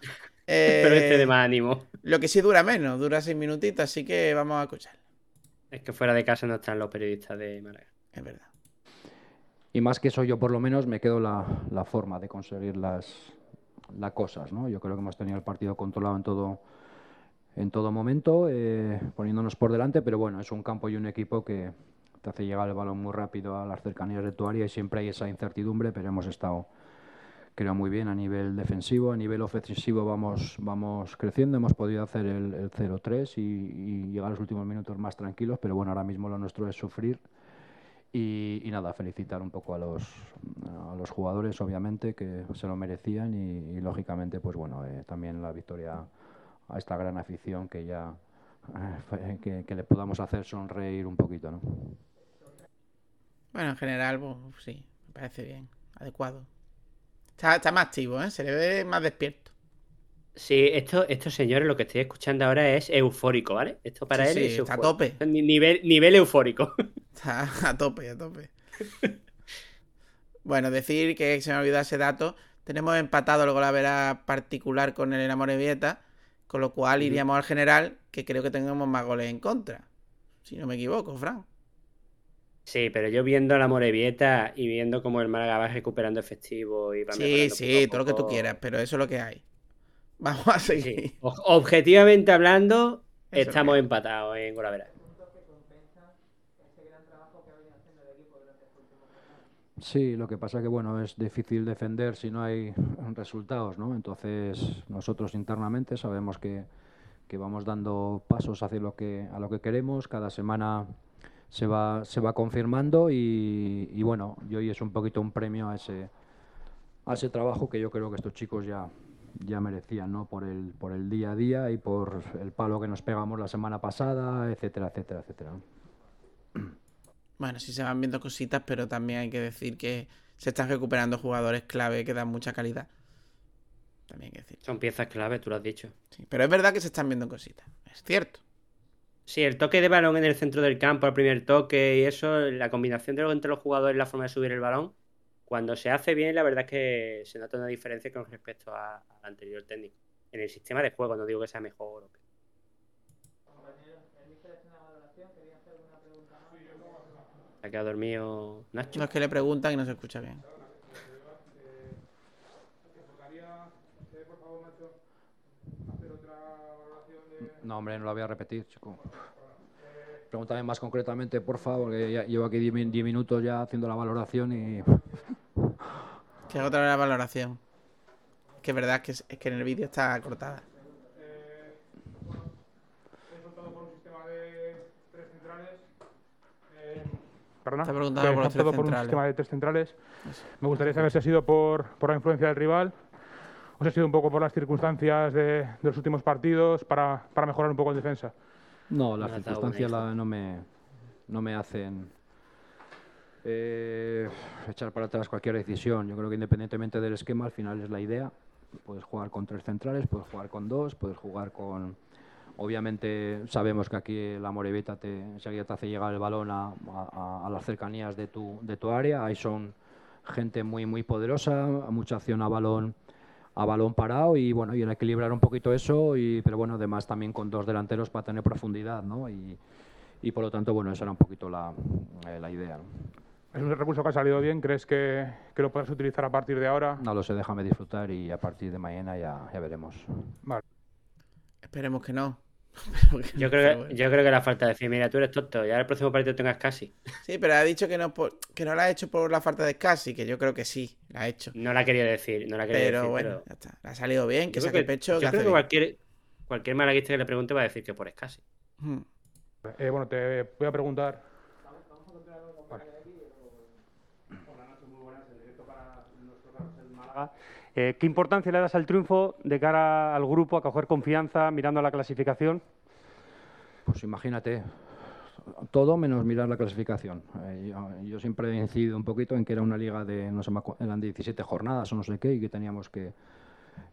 Eh, [laughs]
Pero este de más ánimo.
Lo que sí dura menos, dura seis minutitos, así que vamos a escuchar.
Es que fuera de casa no están los periodistas de Málaga.
Es verdad.
Y más que eso, yo por lo menos me quedo la, la forma de conseguir las, las cosas, ¿no? Yo creo que hemos tenido el partido controlado en todo, en todo momento, eh, poniéndonos por delante, pero bueno, es un campo y un equipo que te hace llegar el balón muy rápido a las cercanías de tu área y siempre hay esa incertidumbre, pero hemos estado, creo, muy bien a nivel defensivo, a nivel ofensivo vamos, vamos creciendo, hemos podido hacer el, el 0-3 y, llegar a los últimos minutos más tranquilos, pero bueno, ahora mismo lo nuestro es sufrir y, nada, felicitar un poco a los, a los jugadores, obviamente, que se lo merecían y, y, lógicamente, pues bueno, eh, también la victoria a esta gran afición que ya [laughs] que le podamos hacer sonreír un poquito, ¿no?
Bueno, en general, pues sí, me parece bien, adecuado. Está, está más activo, ¿eh? Se le ve más despierto.
Sí, esto, estos señores lo que estoy escuchando ahora es eufórico, ¿vale? Esto para
Sí,
él
sí,
es
está a tope.
Ni- Nivel, nivel eufórico. [laughs]
Está a tope, a tope. bueno, decir que se me olvidó ese dato. Tenemos empatado el golavera particular con el Amorebieta, con lo cual iríamos al general, que creo que tenemos más goles en contra. Si no me equivoco, Fran.
Sí, pero yo viendo la Morevieta y viendo cómo el Málaga va recuperando efectivo y va
Sí, sí,
poco
todo lo que tú quieras, pero eso es lo que hay. [laughs] Vamos a seguir.
Sí. Objetivamente hablando,
Eso
estamos
que-
empatados en Golavera.
Sí, lo que pasa que bueno, es difícil defender si no hay resultados, ¿no? Entonces, nosotros internamente sabemos que, que vamos dando pasos hacia lo que a lo que queremos, cada semana se va se va confirmando y, y bueno, y hoy es un poquito un premio a ese a ese trabajo que yo creo que estos chicos ya ya merecían, ¿no? Por el por el día a día y por el palo que nos pegamos la semana pasada, etcétera, etcétera, etcétera. ¿no?
Bueno, sí se van viendo cositas, pero también hay que decir que se están recuperando jugadores clave que dan mucha calidad. También hay que decir.
Son piezas clave, tú lo has dicho.
Sí, pero es verdad que se están viendo cositas. Es cierto.
Sí, el toque de balón en el centro del campo, el primer toque y eso, la combinación de lo entre los jugadores, la forma de subir el balón, cuando se hace bien, la verdad es que se nota una diferencia con respecto al anterior técnico. En el sistema de juego, no digo que sea mejor. o peor. Se ha quedado dormido Nacho.
No es que le preguntan y no se escucha bien.
No, hombre, no la voy a repetir, chico. Pregúntame más concretamente, por favor, que ya llevo aquí 10 min- 10 minutos ya haciendo la valoración y... [laughs]
Que haga otra vez la valoración. Que es verdad que, es, es que en el vídeo está cortada.
Perdona.
Está preguntando
Que
por los tres
por un sistema de tres centrales. Me gustaría saber si ha sido por, por la influencia del rival si ha sido un poco por las circunstancias de, de los últimos partidos para, para mejorar un poco en defensa.
No, las circunstancias la- no, me, no me hacen eh, echar para atrás cualquier decisión. Yo creo que independientemente del esquema, al final es la idea. Puedes jugar con tres centrales, puedes jugar con dos, puedes jugar con... Obviamente sabemos que aquí la Morevita te, enseguida te hace llegar el balón a, a- a las cercanías de tu, de tu área. Ahí son gente muy muy poderosa, mucha acción a balón a balón parado y bueno y el equilibrar un poquito eso y pero bueno además también con dos delanteros para tener profundidad ¿no? y, y por lo tanto bueno esa era un poquito la, eh, la idea ¿no?
Es un recurso que ha salido bien. ¿Crees que, que lo podrás utilizar a partir de ahora?
no lo sé déjame disfrutar y a partir de mañana ya, ya veremos
Esperemos que no. [laughs]
Yo creo, que,
bueno.
yo creo que la falta de decir, mira, tú eres tonto, ya el próximo partido tengas casi.
Sí, pero ha dicho que no, por- que no la ha hecho por la falta de Scassi, que yo creo que sí, la ha hecho.
No la quería decir, no la quería
Pero
decir,
bueno,
pero
ya está. Le ha salido bien, que saque pecho,
yo
que
creo que cualquier, cualquier malaguista que le pregunte va a decir que por casi.
Hmm.
Eh, bueno, te voy a preguntar.
Eh, ¿Qué importancia le das al triunfo de cara al grupo, a coger confianza, mirando a la clasificación?
pues imagínate todo menos mirar la clasificación Eh, yo, yo siempre he incidido un poquito en que era una liga de no sé eran 17 jornadas o no sé qué y que teníamos que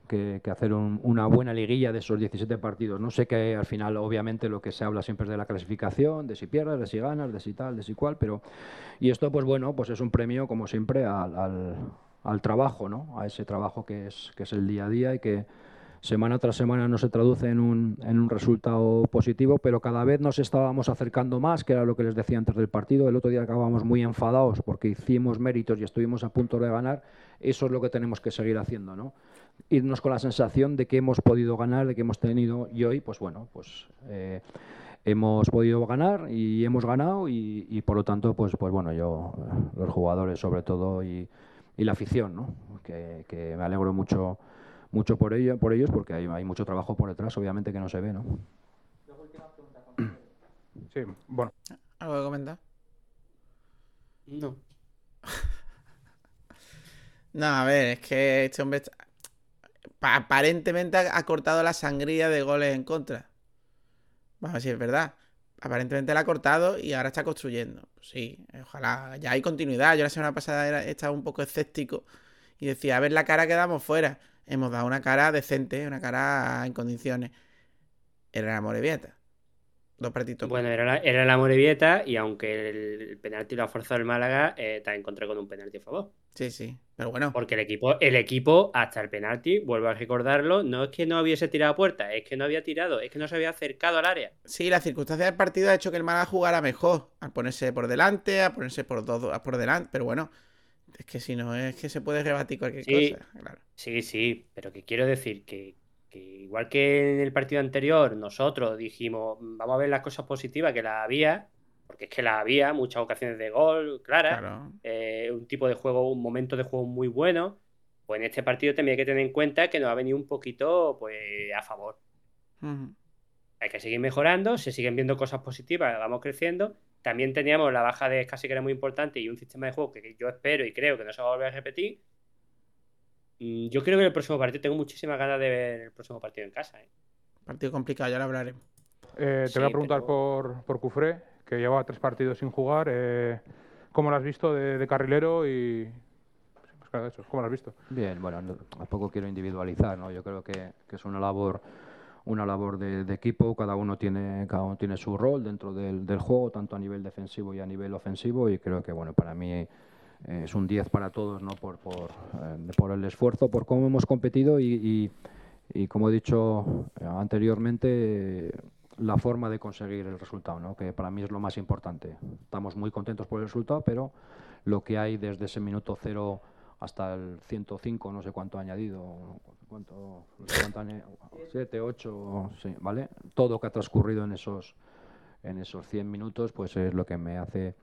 que, que hacer un- una buena liguilla de esos 17 partidos. No sé que al final, obviamente, lo que se habla siempre es de la clasificación, de si pierdes, de si ganas, de si tal, de si cual, pero... Y esto, pues bueno, pues es un premio, como siempre, al, al- al trabajo, ¿no? A ese trabajo que es, que es el día a día y que semana tras semana no se traduce en un, en un resultado positivo, pero cada vez nos estábamos acercando más, que era lo que les decía antes del partido. El otro día acabamos muy enfadados porque hicimos méritos y estuvimos a punto de ganar. Eso es lo que tenemos que seguir haciendo, ¿no? irnos con la sensación de que hemos podido ganar, de que hemos tenido y hoy, pues bueno, pues eh, hemos podido ganar y hemos ganado y, y por lo tanto, pues, pues bueno, yo, los jugadores sobre todo y, y la afición, ¿no? Que, que me alegro mucho mucho por ello, por ellos porque hay, hay mucho trabajo por detrás, obviamente que no se ve, ¿no?
Sí, bueno.
¿Algo que comentar?
No. [laughs]
No, a ver, es que este hombre. está- aparentemente ha cortado la sangría de goles en contra. Vamos a ver si es verdad. Aparentemente la ha cortado y ahora está construyendo. sí, ojalá. Ya hay continuidad. Yo la semana pasada he estado un poco escéptico y decía, a ver la cara que damos fuera. Hemos dado una cara decente, una cara en condiciones. Era la Morevieta. Dos partidos.
Bueno, era la, era la Morevieta y aunque el, penalti lo ha forzado el Málaga, eh, está en contra con un penalti a favor.
Sí, sí, pero bueno.
Porque el equipo, el equipo, hasta el penalti, vuelvo a recordarlo, no es que no hubiese tirado a puerta, es que no había tirado, es que no se había acercado al área.
Sí, la circunstancia del partido ha hecho que el Málaga jugara mejor, al ponerse por delante, a ponerse por dos, por delante, pero bueno, es que si no, es que se puede rebatir cualquier cosa. Claro.
Sí, sí, pero que quiero decir que, igual que en el partido anterior, nosotros dijimos, vamos a ver las cosas positivas que la había, porque es que la había, muchas ocasiones de gol, claro. Eh, un tipo de juego, un momento de juego muy bueno. Pues en este partido también hay que tener en cuenta que nos ha venido un poquito pues a favor. Hay que seguir mejorando, se siguen viendo cosas positivas, vamos creciendo. También teníamos la baja de casi que era muy importante y un sistema de juego que yo espero y creo que no se va a volver a repetir. Mm, yo creo que el próximo partido tengo muchísimas ganas de ver el próximo partido en casa. ¿eh?
Partido complicado, ya lo hablaremos.
Eh, te voy a preguntar por, por Cufré que llevaba tres partidos sin jugar. Eh, ¿Cómo lo has visto de, carrilero y pues ¿Cómo lo has visto?
Bien, bueno, tampoco quiero individualizar, ¿no? Yo creo que, es una labor una labor de, equipo, cada uno tiene cada uno tiene su rol dentro del, juego, tanto a nivel defensivo y a nivel ofensivo, y creo que bueno para mí eh, es un 10 para todos, ¿no? Eh, por, el esfuerzo, por cómo hemos competido y, como he dicho anteriormente, la forma de conseguir el resultado, ¿no? que para mí es lo más importante. Estamos muy contentos por el resultado, pero lo que hay desde ese minuto cero hasta el 105, no sé cuánto ha añadido, cuánto, cuánto siete, ocho, sí, ¿vale? Todo que ha transcurrido en esos en esos 100 minutos, pues es lo que me hace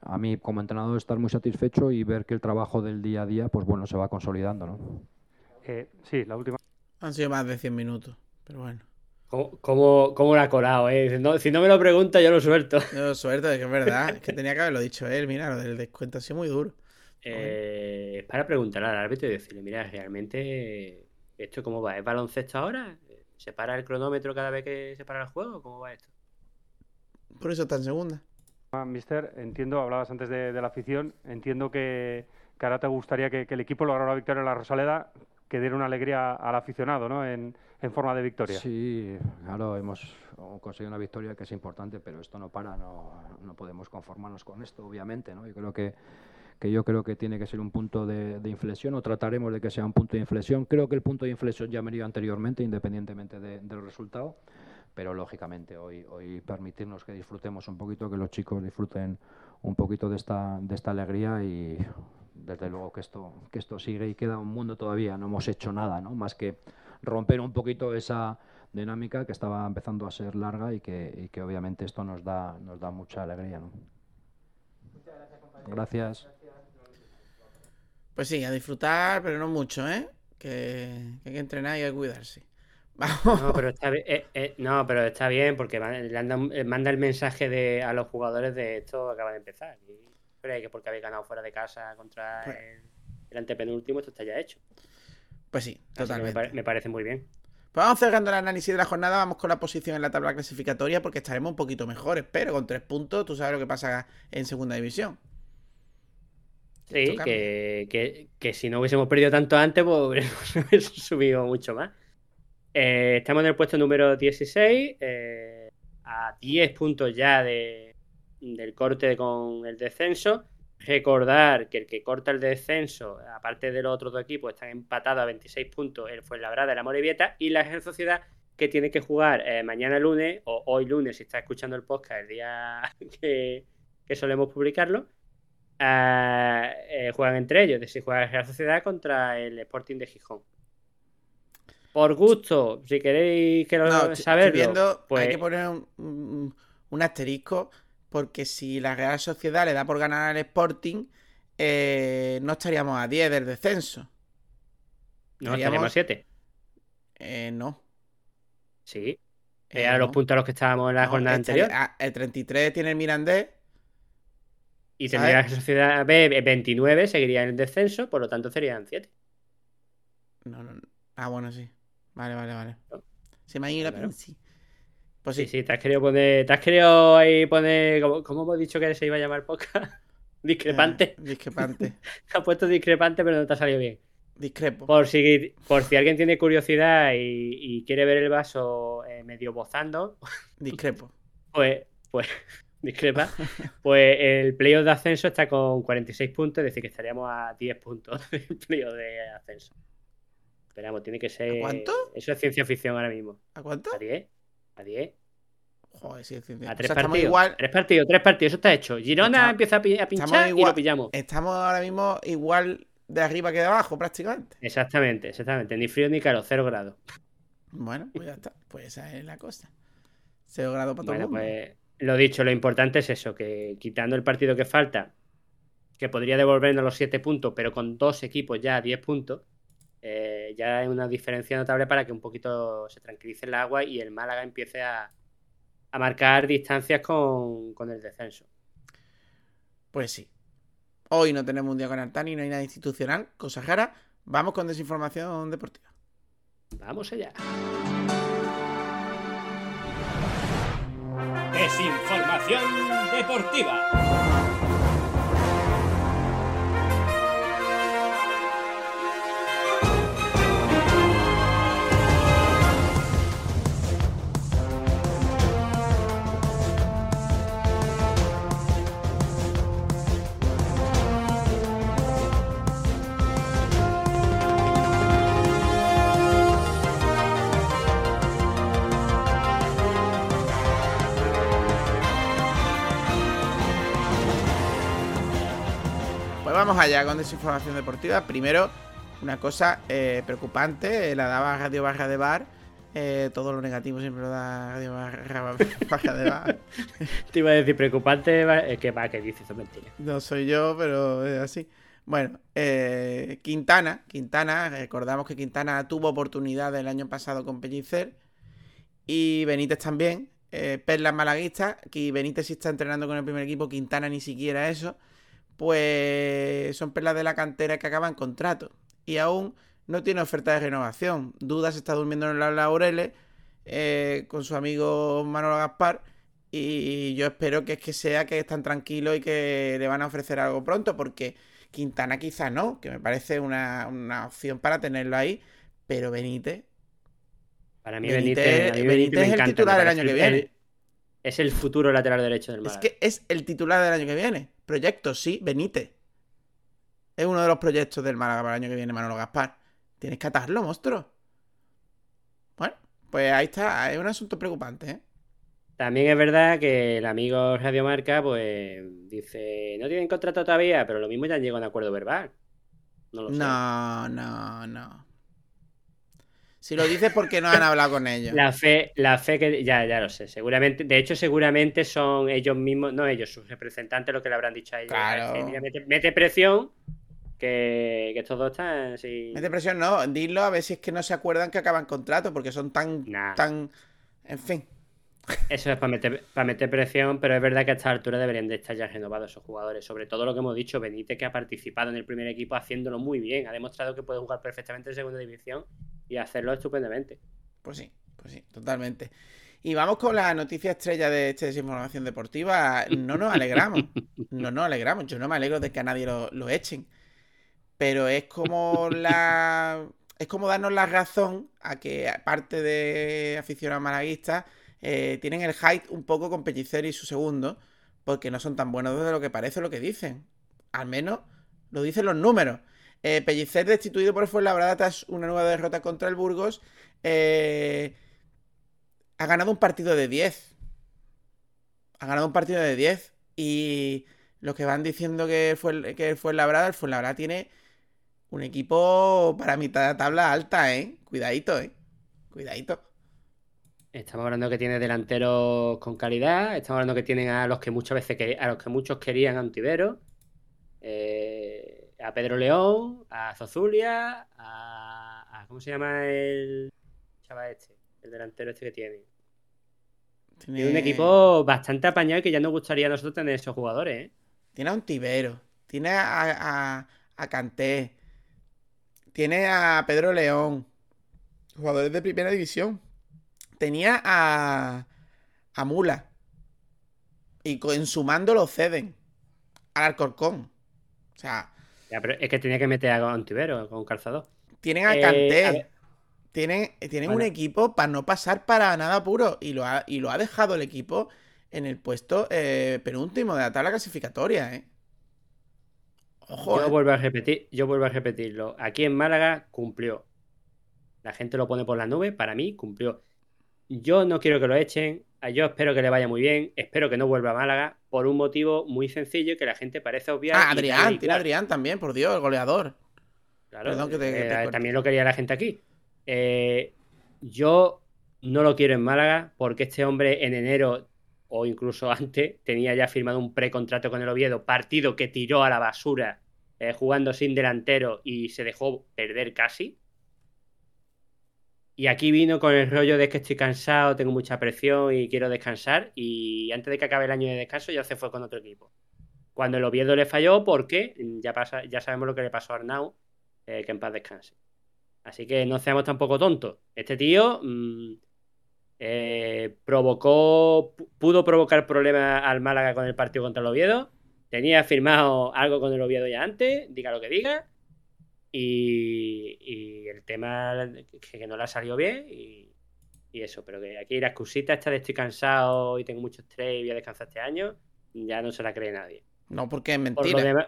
a mí como entrenador estar muy satisfecho y ver que el trabajo del día a día, pues bueno, se va consolidando, ¿no?
Eh, sí, la última.
Han sido más de 100 minutos, pero bueno.
¿Cómo, cómo, lo ha colado, eh? si no me lo pregunta, yo lo suelto. [laughs]
Yo lo suelto, es que es verdad. es que tenía que haberlo dicho él. Mira, lo del descuento ha sido muy duro.
Eh, es para preguntar al árbitro y decirle, mira, realmente, ¿esto cómo va? ¿Es baloncesto ahora? ¿Se para el cronómetro cada vez que se para el juego? ¿Cómo va esto?
Por eso está en segunda.
Ah, mister, entiendo, hablabas antes de, la afición, entiendo que, ahora te gustaría que, que el equipo lograra la victoria en la Rosaleda que diera una alegría al aficionado, ¿no? En, forma de victoria.
Sí, claro, hemos conseguido una victoria que es importante, pero esto no para, no, no podemos conformarnos con esto, obviamente, ¿no? Yo creo que, que yo creo que tiene que ser un punto de, inflexión, o trataremos de que sea un punto de inflexión. Creo que el punto de inflexión ya ha venido anteriormente, independientemente de, del resultado, pero lógicamente hoy, hoy permitirnos que disfrutemos un poquito, que los chicos disfruten un poquito de esta, de esta alegría y desde luego que esto, que esto sigue y queda un mundo todavía, no hemos hecho nada, ¿no? Más que romper un poquito esa dinámica que estaba empezando a ser larga y que, y que obviamente esto nos da, nos da mucha alegría, ¿no? Gracias.
Pues sí, a disfrutar, pero no mucho, ¿eh? Que, hay que entrenar y hay que cuidarse.
No, [laughs] pero está bien, eh, eh, no, pero está bien porque eh, manda el mensaje de, a los jugadores de esto acaba de empezar. Y pero que porque habéis ganado fuera de casa contra pues el, antepenúltimo, esto está ya hecho.
Pues sí, totalmente.
Me, parece muy bien.
Pues vamos cerrando el análisis de la jornada, vamos con la posición en la tabla clasificatoria porque estaremos un poquito mejores, pero con tres puntos tú sabes lo que pasa en segunda división.
Sí, que, si no hubiésemos perdido tanto antes, pues [laughs] hubiésemos subido mucho más. Eh, estamos en el puesto número 16, eh, a 10 puntos ya de, del corte con el descenso. Recordar que el que corta el descenso, aparte de los otros dos equipos, están empatados a 26 puntos, el Fuenlabrada, la Morevieta y la Real Sociedad, que tiene que jugar eh, mañana lunes, o hoy lunes, si está escuchando el podcast, el día [laughs] que, solemos publicarlo, eh, juegan entre ellos, de si juega la Real Sociedad contra el Sporting de Gijón. Por gusto, si queréis que lo saberlo,
pues... hay que poner un, un asterisco porque si la Real Sociedad le da por ganar al Sporting, eh, no estaríamos a 10 del descenso.
No, estaríamos a 7.
Eh, no.
Sí. Eh, a los puntos a los que estábamos en la jornada anterior.
el 33 tiene el Mirandés.
Y tendría la Sociedad B 29, seguiría en el descenso, por lo tanto serían 7.
No, no, Ah, bueno, sí. Vale, vale, vale. Se me ha ido la
Claro.
pinci. Pues
Sí,
sí,
sí, te has querido poner. Te has querido ahí poner. ¿Cómo, cómo hemos dicho que se iba a llamar podcast? [laughs] discrepante.
eh, discrepante. [laughs]
Te has puesto discrepante, pero no te ha salido bien.
Discrepo.
Por si, por si alguien tiene curiosidad y, y quiere ver el vaso eh, medio bozando, [laughs]
Discrepo.
pues, pues discrepa. Pues el playoff de ascenso está con 46 puntos, es decir, que estaríamos a 10 puntos del playoff de ascenso. Esperamos, tiene que ser.
¿A cuánto?
Eso es ciencia ficción ahora mismo.
¿A cuánto?
¿A 10? ¿A 10?
Joder, sí, sí, sí.
A
O
tres
sea,
partidos.
igual.
Tres partidos, tres partidos, eso está hecho. Girona
Está-
empieza a, pi- a pinchar
estamos
y
igual-
lo pillamos.
Estamos ahora mismo igual de arriba que de abajo, prácticamente.
Exactamente, exactamente. Ni frío ni calor, cero grados.
Bueno, pues ya está. Pues esa es la cosa. Cero grado para todo
Bueno,
el mundo.
pues lo dicho, lo importante es eso, que quitando el partido que falta, que podría devolvernos los 7 puntos, pero con dos equipos ya a 10 puntos, eh, ya hay una diferencia notable para que un poquito se tranquilice el agua y el Málaga empiece a, a marcar distancias con, con el descenso.
Pues sí. Hoy no tenemos un día con Artani, no hay nada institucional, cosa rara. Vamos con desinformación deportiva.
Vamos allá.
Desinformación deportiva.
Vamos allá con desinformación deportiva. Primero, una cosa eh, preocupante, eh, la daba Radio Barra de Bar. Eh, todo lo negativo siempre lo da Radio Barra, [laughs] Barra de Bar.
Te iba a decir preocupante, eh, que va, que dices, eso es mentira.
No soy yo, pero es así. Bueno, eh, Quintana, Quintana, recordamos que Quintana tuvo oportunidad el año pasado con Pellicer y Benítez también. Eh, Perlas malaguistas, que Benítez sí está entrenando con el primer equipo, Quintana ni siquiera eso. Pues son perlas de la cantera que acaban contrato y aún no tiene oferta de renovación. Dudas está durmiendo en los laureles eh, con su amigo Manolo Gaspar. Y yo espero que es que sea que están tranquilos y que le van a ofrecer algo pronto, porque Quintana quizá no, que me parece una, una opción para tenerlo ahí, pero Benítez,
Para mí
Benítez- es el
encanta,
titular
me
el
parece
año que
el-
viene.
es el futuro lateral derecho del
es
Málaga.
que es el titular del año que viene. Proyecto, sí, Benítez. Es uno de los proyectos del Málaga para el año que viene, Manolo Gaspar. Tienes que atarlo, monstruo. Bueno, pues ahí está, es un asunto preocupante, ¿eh?
También es verdad que el amigo Radio Marca, pues, dice, no tienen contrato todavía, pero lo mismo ya han llegado a un acuerdo verbal. No lo sé.
No, no, no. Si lo dices porque no han hablado con ellos.
La fe, la fe que ya, ya lo sé. Seguramente, de hecho, seguramente son ellos mismos, no ellos, sus representantes, lo que le habrán dicho a ellos.
Claro.
"Eh, mira, mete, mete presión, que, que estos dos están así.
Mete presión, no, dilo a ver si es que no se acuerdan que acaban contrato, porque son tan,
Nah.
tan, en fin.
Eso es para meter, para meter presión, pero es verdad que a esta altura deberían de estar ya renovados esos jugadores. Sobre todo lo que hemos dicho, Benítez, que ha participado en el primer equipo haciéndolo muy bien. Ha demostrado que puede jugar perfectamente en segunda división y hacerlo estupendamente.
Pues sí, pues sí, totalmente. Y vamos con la noticia estrella de esta desinformación deportiva. No nos alegramos. No nos alegramos. Yo no me alegro de que a nadie lo, lo echen. Pero es como la. Es como darnos la razón a que, aparte de aficionados malaguistas, eh, tienen el hype un poco con Pellicer y su segundo, porque no son tan buenos de lo que parece lo que dicen. Al menos lo dicen los números. Eh, Pellicer destituido por Fuenlabrada tras una nueva derrota contra el Burgos. eh, ha ganado un partido de 10. Ha ganado un partido de 10. Y los que van diciendo que fue que fue Labrada, el Fuenlabrada tiene un equipo para mitad de tabla alta, ¿eh? Cuidadito, ¿eh? Cuidadito.
Estamos hablando que tiene delanteros con calidad, estamos hablando que tienen a los que muchas veces quer- a los que muchos querían a Antivero, eh, a Pedro León, a Zozulia, a, a- ¿cómo se llama el chaval este? El delantero este que tiene. Tiene un equipo bastante apañado y que ya nos gustaría a nosotros tener esos jugadores, ¿eh?
Tiene a un Tibero. Tiene a, a, a Canté. Tiene a Pedro León. Jugadores de primera división. Tenía a. a Mula. Y en su mando lo ceden. Al Alcorcón. O sea.
Ya, pero es que tenía que meter a Antivero con calzador.
Tienen a
Eh, a ver.
Tienen, tienen
Bueno.
un equipo para no pasar para nada puro. Y lo ha, y lo ha dejado el equipo en el puesto eh, penúltimo de la tabla clasificatoria, ¿eh? Ojo,
Yo
¿eh?
vuelvo a repetir, yo vuelvo a repetirlo. Aquí en Málaga cumplió. La gente lo pone por la nube, para mí cumplió. Yo no quiero que lo echen, yo espero que le vaya muy bien, espero que no vuelva a Málaga por un motivo muy sencillo que la gente parece obviar.
Ah, Adrián,
cual.
Adrián también, por Dios, el goleador.
Claro,
Perdón que te- que te
eh, también lo quería la gente aquí. Eh, yo no lo quiero en Málaga porque este hombre en enero o incluso [laughs] antes tenía ya firmado un precontrato con el Oviedo, partido que tiró a la basura eh, jugando sin delantero y se dejó perder casi. Y aquí vino con el rollo de que estoy cansado, tengo mucha presión y quiero descansar. Y antes de que acabe el año de descanso ya se fue con otro equipo. Cuando el Oviedo le falló, porque ya, pasa, ya sabemos lo que le pasó a Arnau, eh, que en paz descanse. Así que no seamos tampoco tontos. Este tío mm, eh, provocó, pu- pudo provocar problemas al Málaga con el partido contra el Oviedo. Tenía firmado algo con el Oviedo ya antes, diga lo que diga. Y, y el tema que, que no le ha salido bien y, y eso, pero que aquí la excusita esta de estoy cansado y tengo mucho estrés y voy a descansar este año, ya no se la cree nadie.
No, porque es mentira.
demás,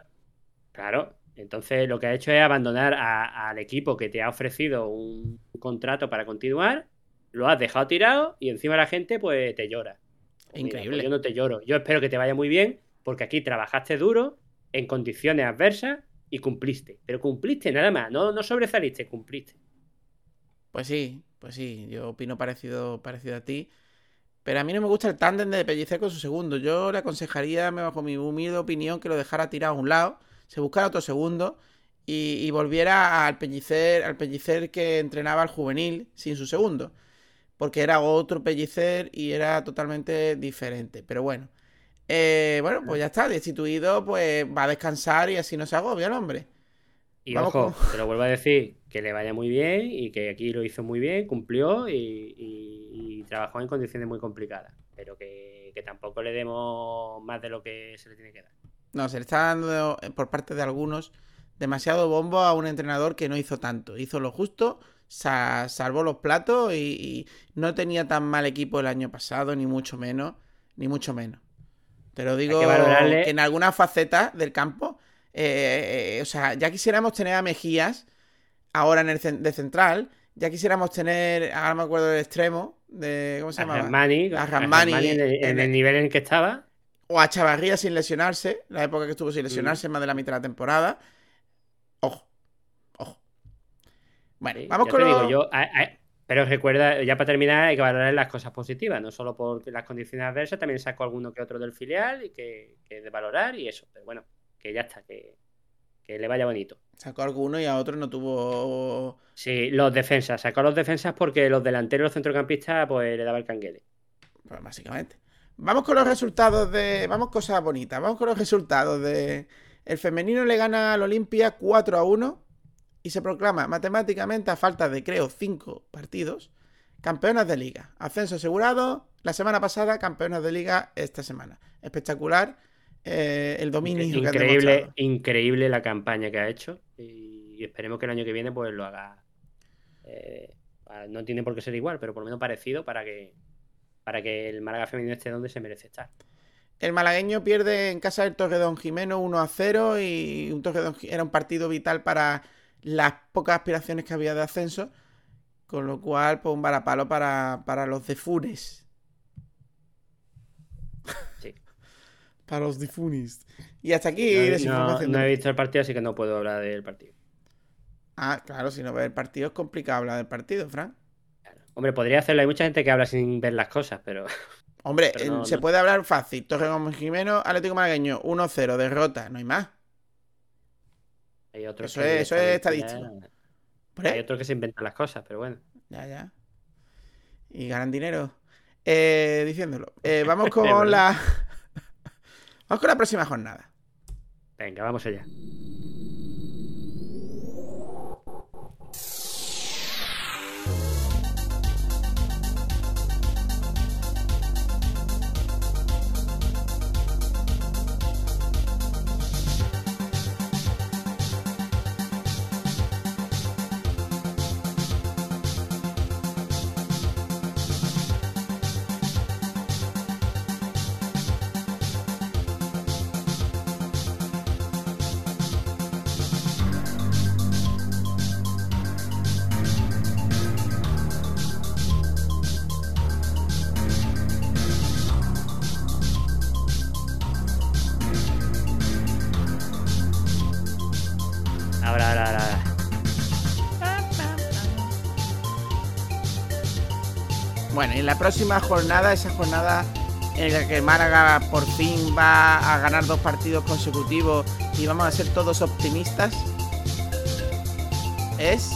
claro. Entonces lo que ha hecho es abandonar a- al equipo que te ha ofrecido un contrato para continuar, lo has dejado tirado y encima la gente pues te llora. Pues mira,
Increíble.
pues yo no te lloro. Yo espero que te vaya muy bien porque aquí trabajaste duro en condiciones adversas y cumpliste. Pero cumpliste nada más, no, no sobresaliste, cumpliste.
Pues sí, pues sí, yo opino parecido, parecido a ti. Pero a mí no me gusta el tándem de Pellicer con su segundo. Yo le aconsejaría, bajo mi humilde opinión, que lo dejara tirado a un lado, se buscara otro segundo y, y volviera al Pellicer, al Pellicer que entrenaba al juvenil sin su segundo. Porque era otro Pellicer y era totalmente diferente. Pero bueno. Eh, bueno, pues ya está, destituido, pues va a descansar y así no se agobia el hombre.
Y
Vamos
ojo,
con-
te lo vuelvo a decir, que le vaya muy bien y que aquí lo hizo muy bien, cumplió y, y- y trabajó en condiciones muy complicadas. Pero que, que tampoco le demos más de lo que se le tiene que dar.
No, se le está dando eh, por parte de algunos demasiado bombo a un entrenador que no hizo tanto. Hizo lo justo, sa- salvó los platos y, y no tenía tan mal equipo el año pasado, ni mucho menos, ni mucho menos. Pero digo
que
que en algunas facetas del campo, eh, eh, o sea, ya quisiéramos tener a Mejías ahora en el de central, ya quisiéramos tener, ahora me acuerdo del extremo, de, ¿cómo se
A
llama? A
a
Rahmani
Rahmani en, el,
en
nivel en el que estaba,
O a Chavarría sin lesionarse, la época que estuvo sin lesionarse, más de la mitad de la temporada. Ojo, ojo. Bueno,
Sí,
vamos con
te
los...
digo, yo, a- a- pero recuerda, ya para terminar, hay que valorar las cosas positivas, no solo por las condiciones adversas, también saco alguno que otro del filial y que, que de valorar y eso. Pero bueno, que ya está, que, que le vaya bonito.
Sacó alguno y a otro no tuvo...
Sí, los defensas, sacó a los defensas porque los delanteros los centrocampistas, pues le daba el canguele.
Pues básicamente. Vamos con los resultados de... Vamos cosas bonitas. Vamos con los resultados de... El femenino le gana al Olimpia 4 a 1 y se proclama matemáticamente a falta de, creo, 5 partidos, campeonas de liga. Ascenso asegurado la semana pasada, campeonas de liga esta semana. Espectacular eh, el dominio
Increíble, increíble la campaña que ha hecho y esperemos que el año que viene pues lo haga. eh, no tiene por qué ser igual, pero por lo menos parecido para que para que el Málaga femenino esté donde se merece estar.
El malagueño pierde en casa del Torredón Jimeno 1 a 0 y un Torredón era un partido vital para las pocas aspiraciones que había de ascenso, con lo cual pues un varapalo para, para los de Funes.
Sí. [laughs]
para los de Funes. Y hasta aquí
No,
desinformación.
no he visto el partido, así que no puedo hablar del partido.
Ah, claro, si no ves el partido es complicado hablar del partido, Fran.
Hombre, podría hacerlo. Hay mucha gente que habla sin ver las cosas, pero
Hombre, [laughs]
Pero no-
se
no-
puede hablar fácil. Torredón Jimeno, Atlético Malagueño 1-0, derrota, no hay más.
Hay otros
Eso
que
es- eso es
estadística- Hay otros que se inventan las cosas, pero bueno.
Ya, ya. Y ganan dinero. Eh, diciéndolo. Eh, [laughs] vamos con la. [laughs] vamos con la próxima jornada.
Venga, vamos allá.
En la próxima jornada, esa jornada en la que Málaga por fin va a ganar dos partidos consecutivos y vamos a ser todos optimistas, es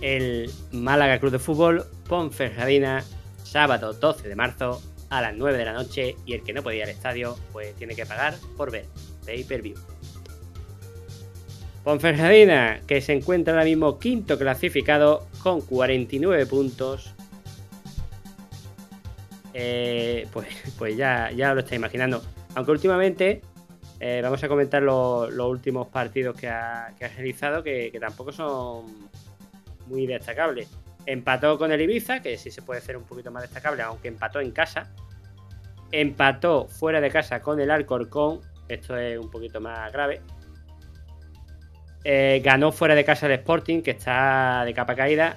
el Málaga Club de Fútbol Ponferradina, sábado 12 de marzo a las 9 de la noche y el que no puede ir al estadio pues tiene que pagar por ver pay per view. Ponferradina, que se encuentra ahora mismo quinto clasificado con 49 puntos. Eh, pues, pues ya, ya lo está imaginando. Aunque últimamente eh, vamos a comentar los últimos partidos que ha, realizado, que, tampoco son muy destacables. Empató con el Ibiza, que sí se puede hacer un poquito más destacable, aunque empató en casa. Empató fuera de casa con el Alcorcón, esto es un poquito más grave. Eh, ganó fuera de casa el Sporting, que está de capa caída.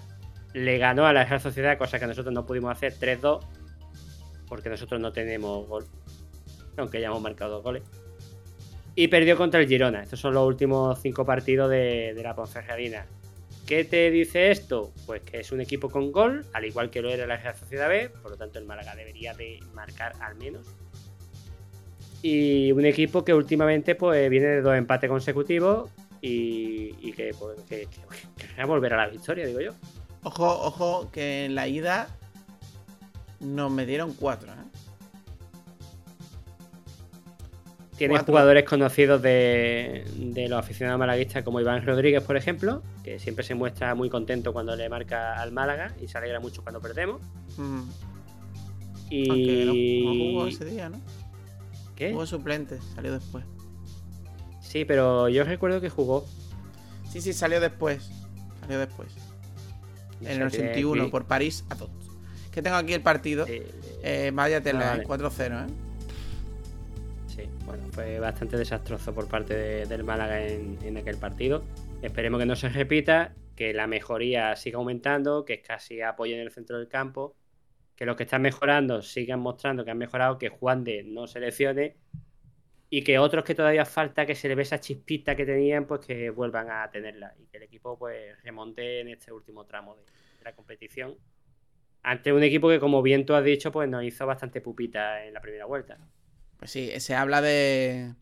Le ganó a la Real Sociedad, cosa que nosotros no pudimos hacer 3-2, porque nosotros no tenemos gol. Aunque ya hemos marcado dos goles. Y perdió contra el Girona. Estos son los últimos cinco partidos de, la Ponferradina. ¿Qué te dice esto? Pues que es un equipo con gol, al igual que lo era la Real Sociedad B, por lo tanto el Málaga debería de marcar al menos. Y un equipo que últimamente pues viene de dos empates consecutivos y, que, pues, que, a volver a la victoria, digo yo.
Ojo, ojo, que en la ida nos me dieron cuatro, ¿eh?
Tiene jugadores conocidos de, los aficionados malaguistas como Iván Rodríguez, por ejemplo, que siempre se muestra muy contento cuando le marca al Málaga y se alegra mucho cuando perdemos. Mm.
Y. No, jugó ese día, ¿no? ¿Qué? Jugó suplente, salió después.
Sí, pero yo recuerdo que jugó.
Sí, sí, salió después. Salió después. En el 81, por París a todos. Que tengo aquí el partido. Eh, vaya tela, 4-0, ¿eh?
Sí, bueno, fue bastante desastroso por parte del Málaga en, aquel partido. Esperemos que no se repita, que la mejoría siga aumentando, que casi apoye en el centro del campo, que los que están mejorando sigan mostrando que han mejorado, que Juan de no se lesione y que otros que todavía falta que se le ve esa chispita que tenían, pues que vuelvan a tenerla y que el equipo pues remonte en este último tramo de, la competición ante un equipo que como bien tú has dicho pues nos hizo bastante pupita en la primera vuelta.
Pues sí, se habla de.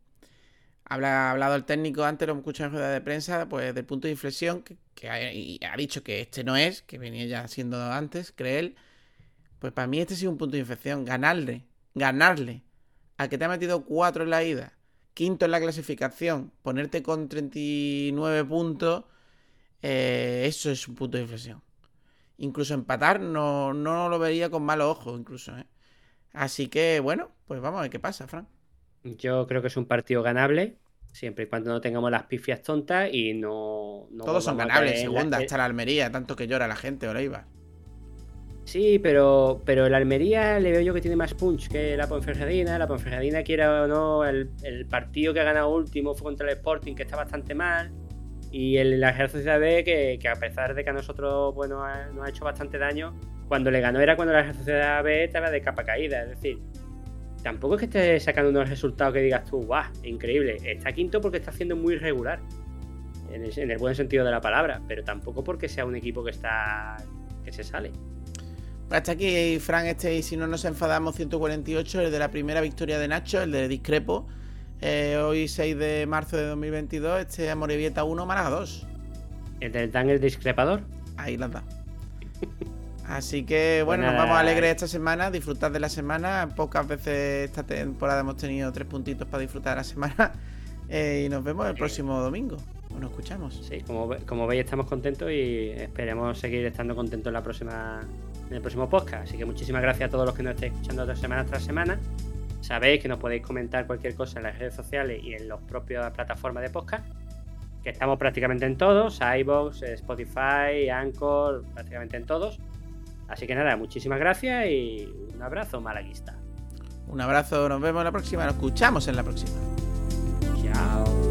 Habla, ha hablado el técnico antes, lo escuché en rueda de prensa, pues del punto de inflexión, que, ha, dicho que este no es, que venía ya siendo antes, cree él. Pues para mí este ha sido un punto de inflexión. Ganarle, ganarle a que te ha metido 4 en la ida, quinto en la clasificación, ponerte con 39 puntos, eh, eso es un punto de inflexión. Incluso empatar no, no lo vería con malos ojos, incluso. ¿eh? Así que, bueno, pues vamos a ver qué pasa, Fran.
Yo creo que es un partido ganable, siempre y cuando no tengamos las pifias tontas y no.
Todos son ganables, segunda, hasta la Almería, tanto que llora la gente, iba.
Sí, pero, pero la Almería le veo yo que tiene más punch que la Ponferradina. La Ponferradina, quiera o no, el, partido que ha ganado último fue contra el Sporting, que está bastante mal. Y el, Real Sociedad B, que, que, a pesar de que a nosotros bueno, nos ha hecho bastante daño, cuando le ganó era cuando la sociedad B estaba de capa caída. Es decir, tampoco es que esté sacando unos resultados que digas tú, guau, increíble. Está quinto porque está haciendo muy regular. En el, buen sentido de la palabra. Pero tampoco porque sea un equipo que está. que se sale.
Pues hasta aquí, Fran, este, si no nos enfadamos, 148, el de la primera victoria de Nacho, el de Discrepo. Eh, hoy 6 de marzo de 2022, este Amorebieta 1, Málaga 2.
¿El del Dan el discrepador?
Ahí la da. [laughs] Así que bueno, nos vamos alegres esta semana, disfrutar de la semana. Pocas veces esta temporada hemos tenido tres puntitos para disfrutar de la semana. [laughs] Eh, y nos vemos el próximo domingo. O nos escuchamos.
Sí, como, como veis estamos contentos y esperemos seguir estando contentos en la próxima en el próximo podcast. Así que muchísimas gracias a todos los que nos estéis escuchando dos semanas tras semana. Sabéis que nos podéis comentar cualquier cosa en las redes sociales y en las propias plataformas de podcast. Que estamos prácticamente en todos, iBox, Spotify, Anchor, prácticamente en todos. Así que nada, muchísimas gracias y un abrazo malaguista.
Un abrazo, nos vemos en la próxima, nos escuchamos en la próxima.
Chao.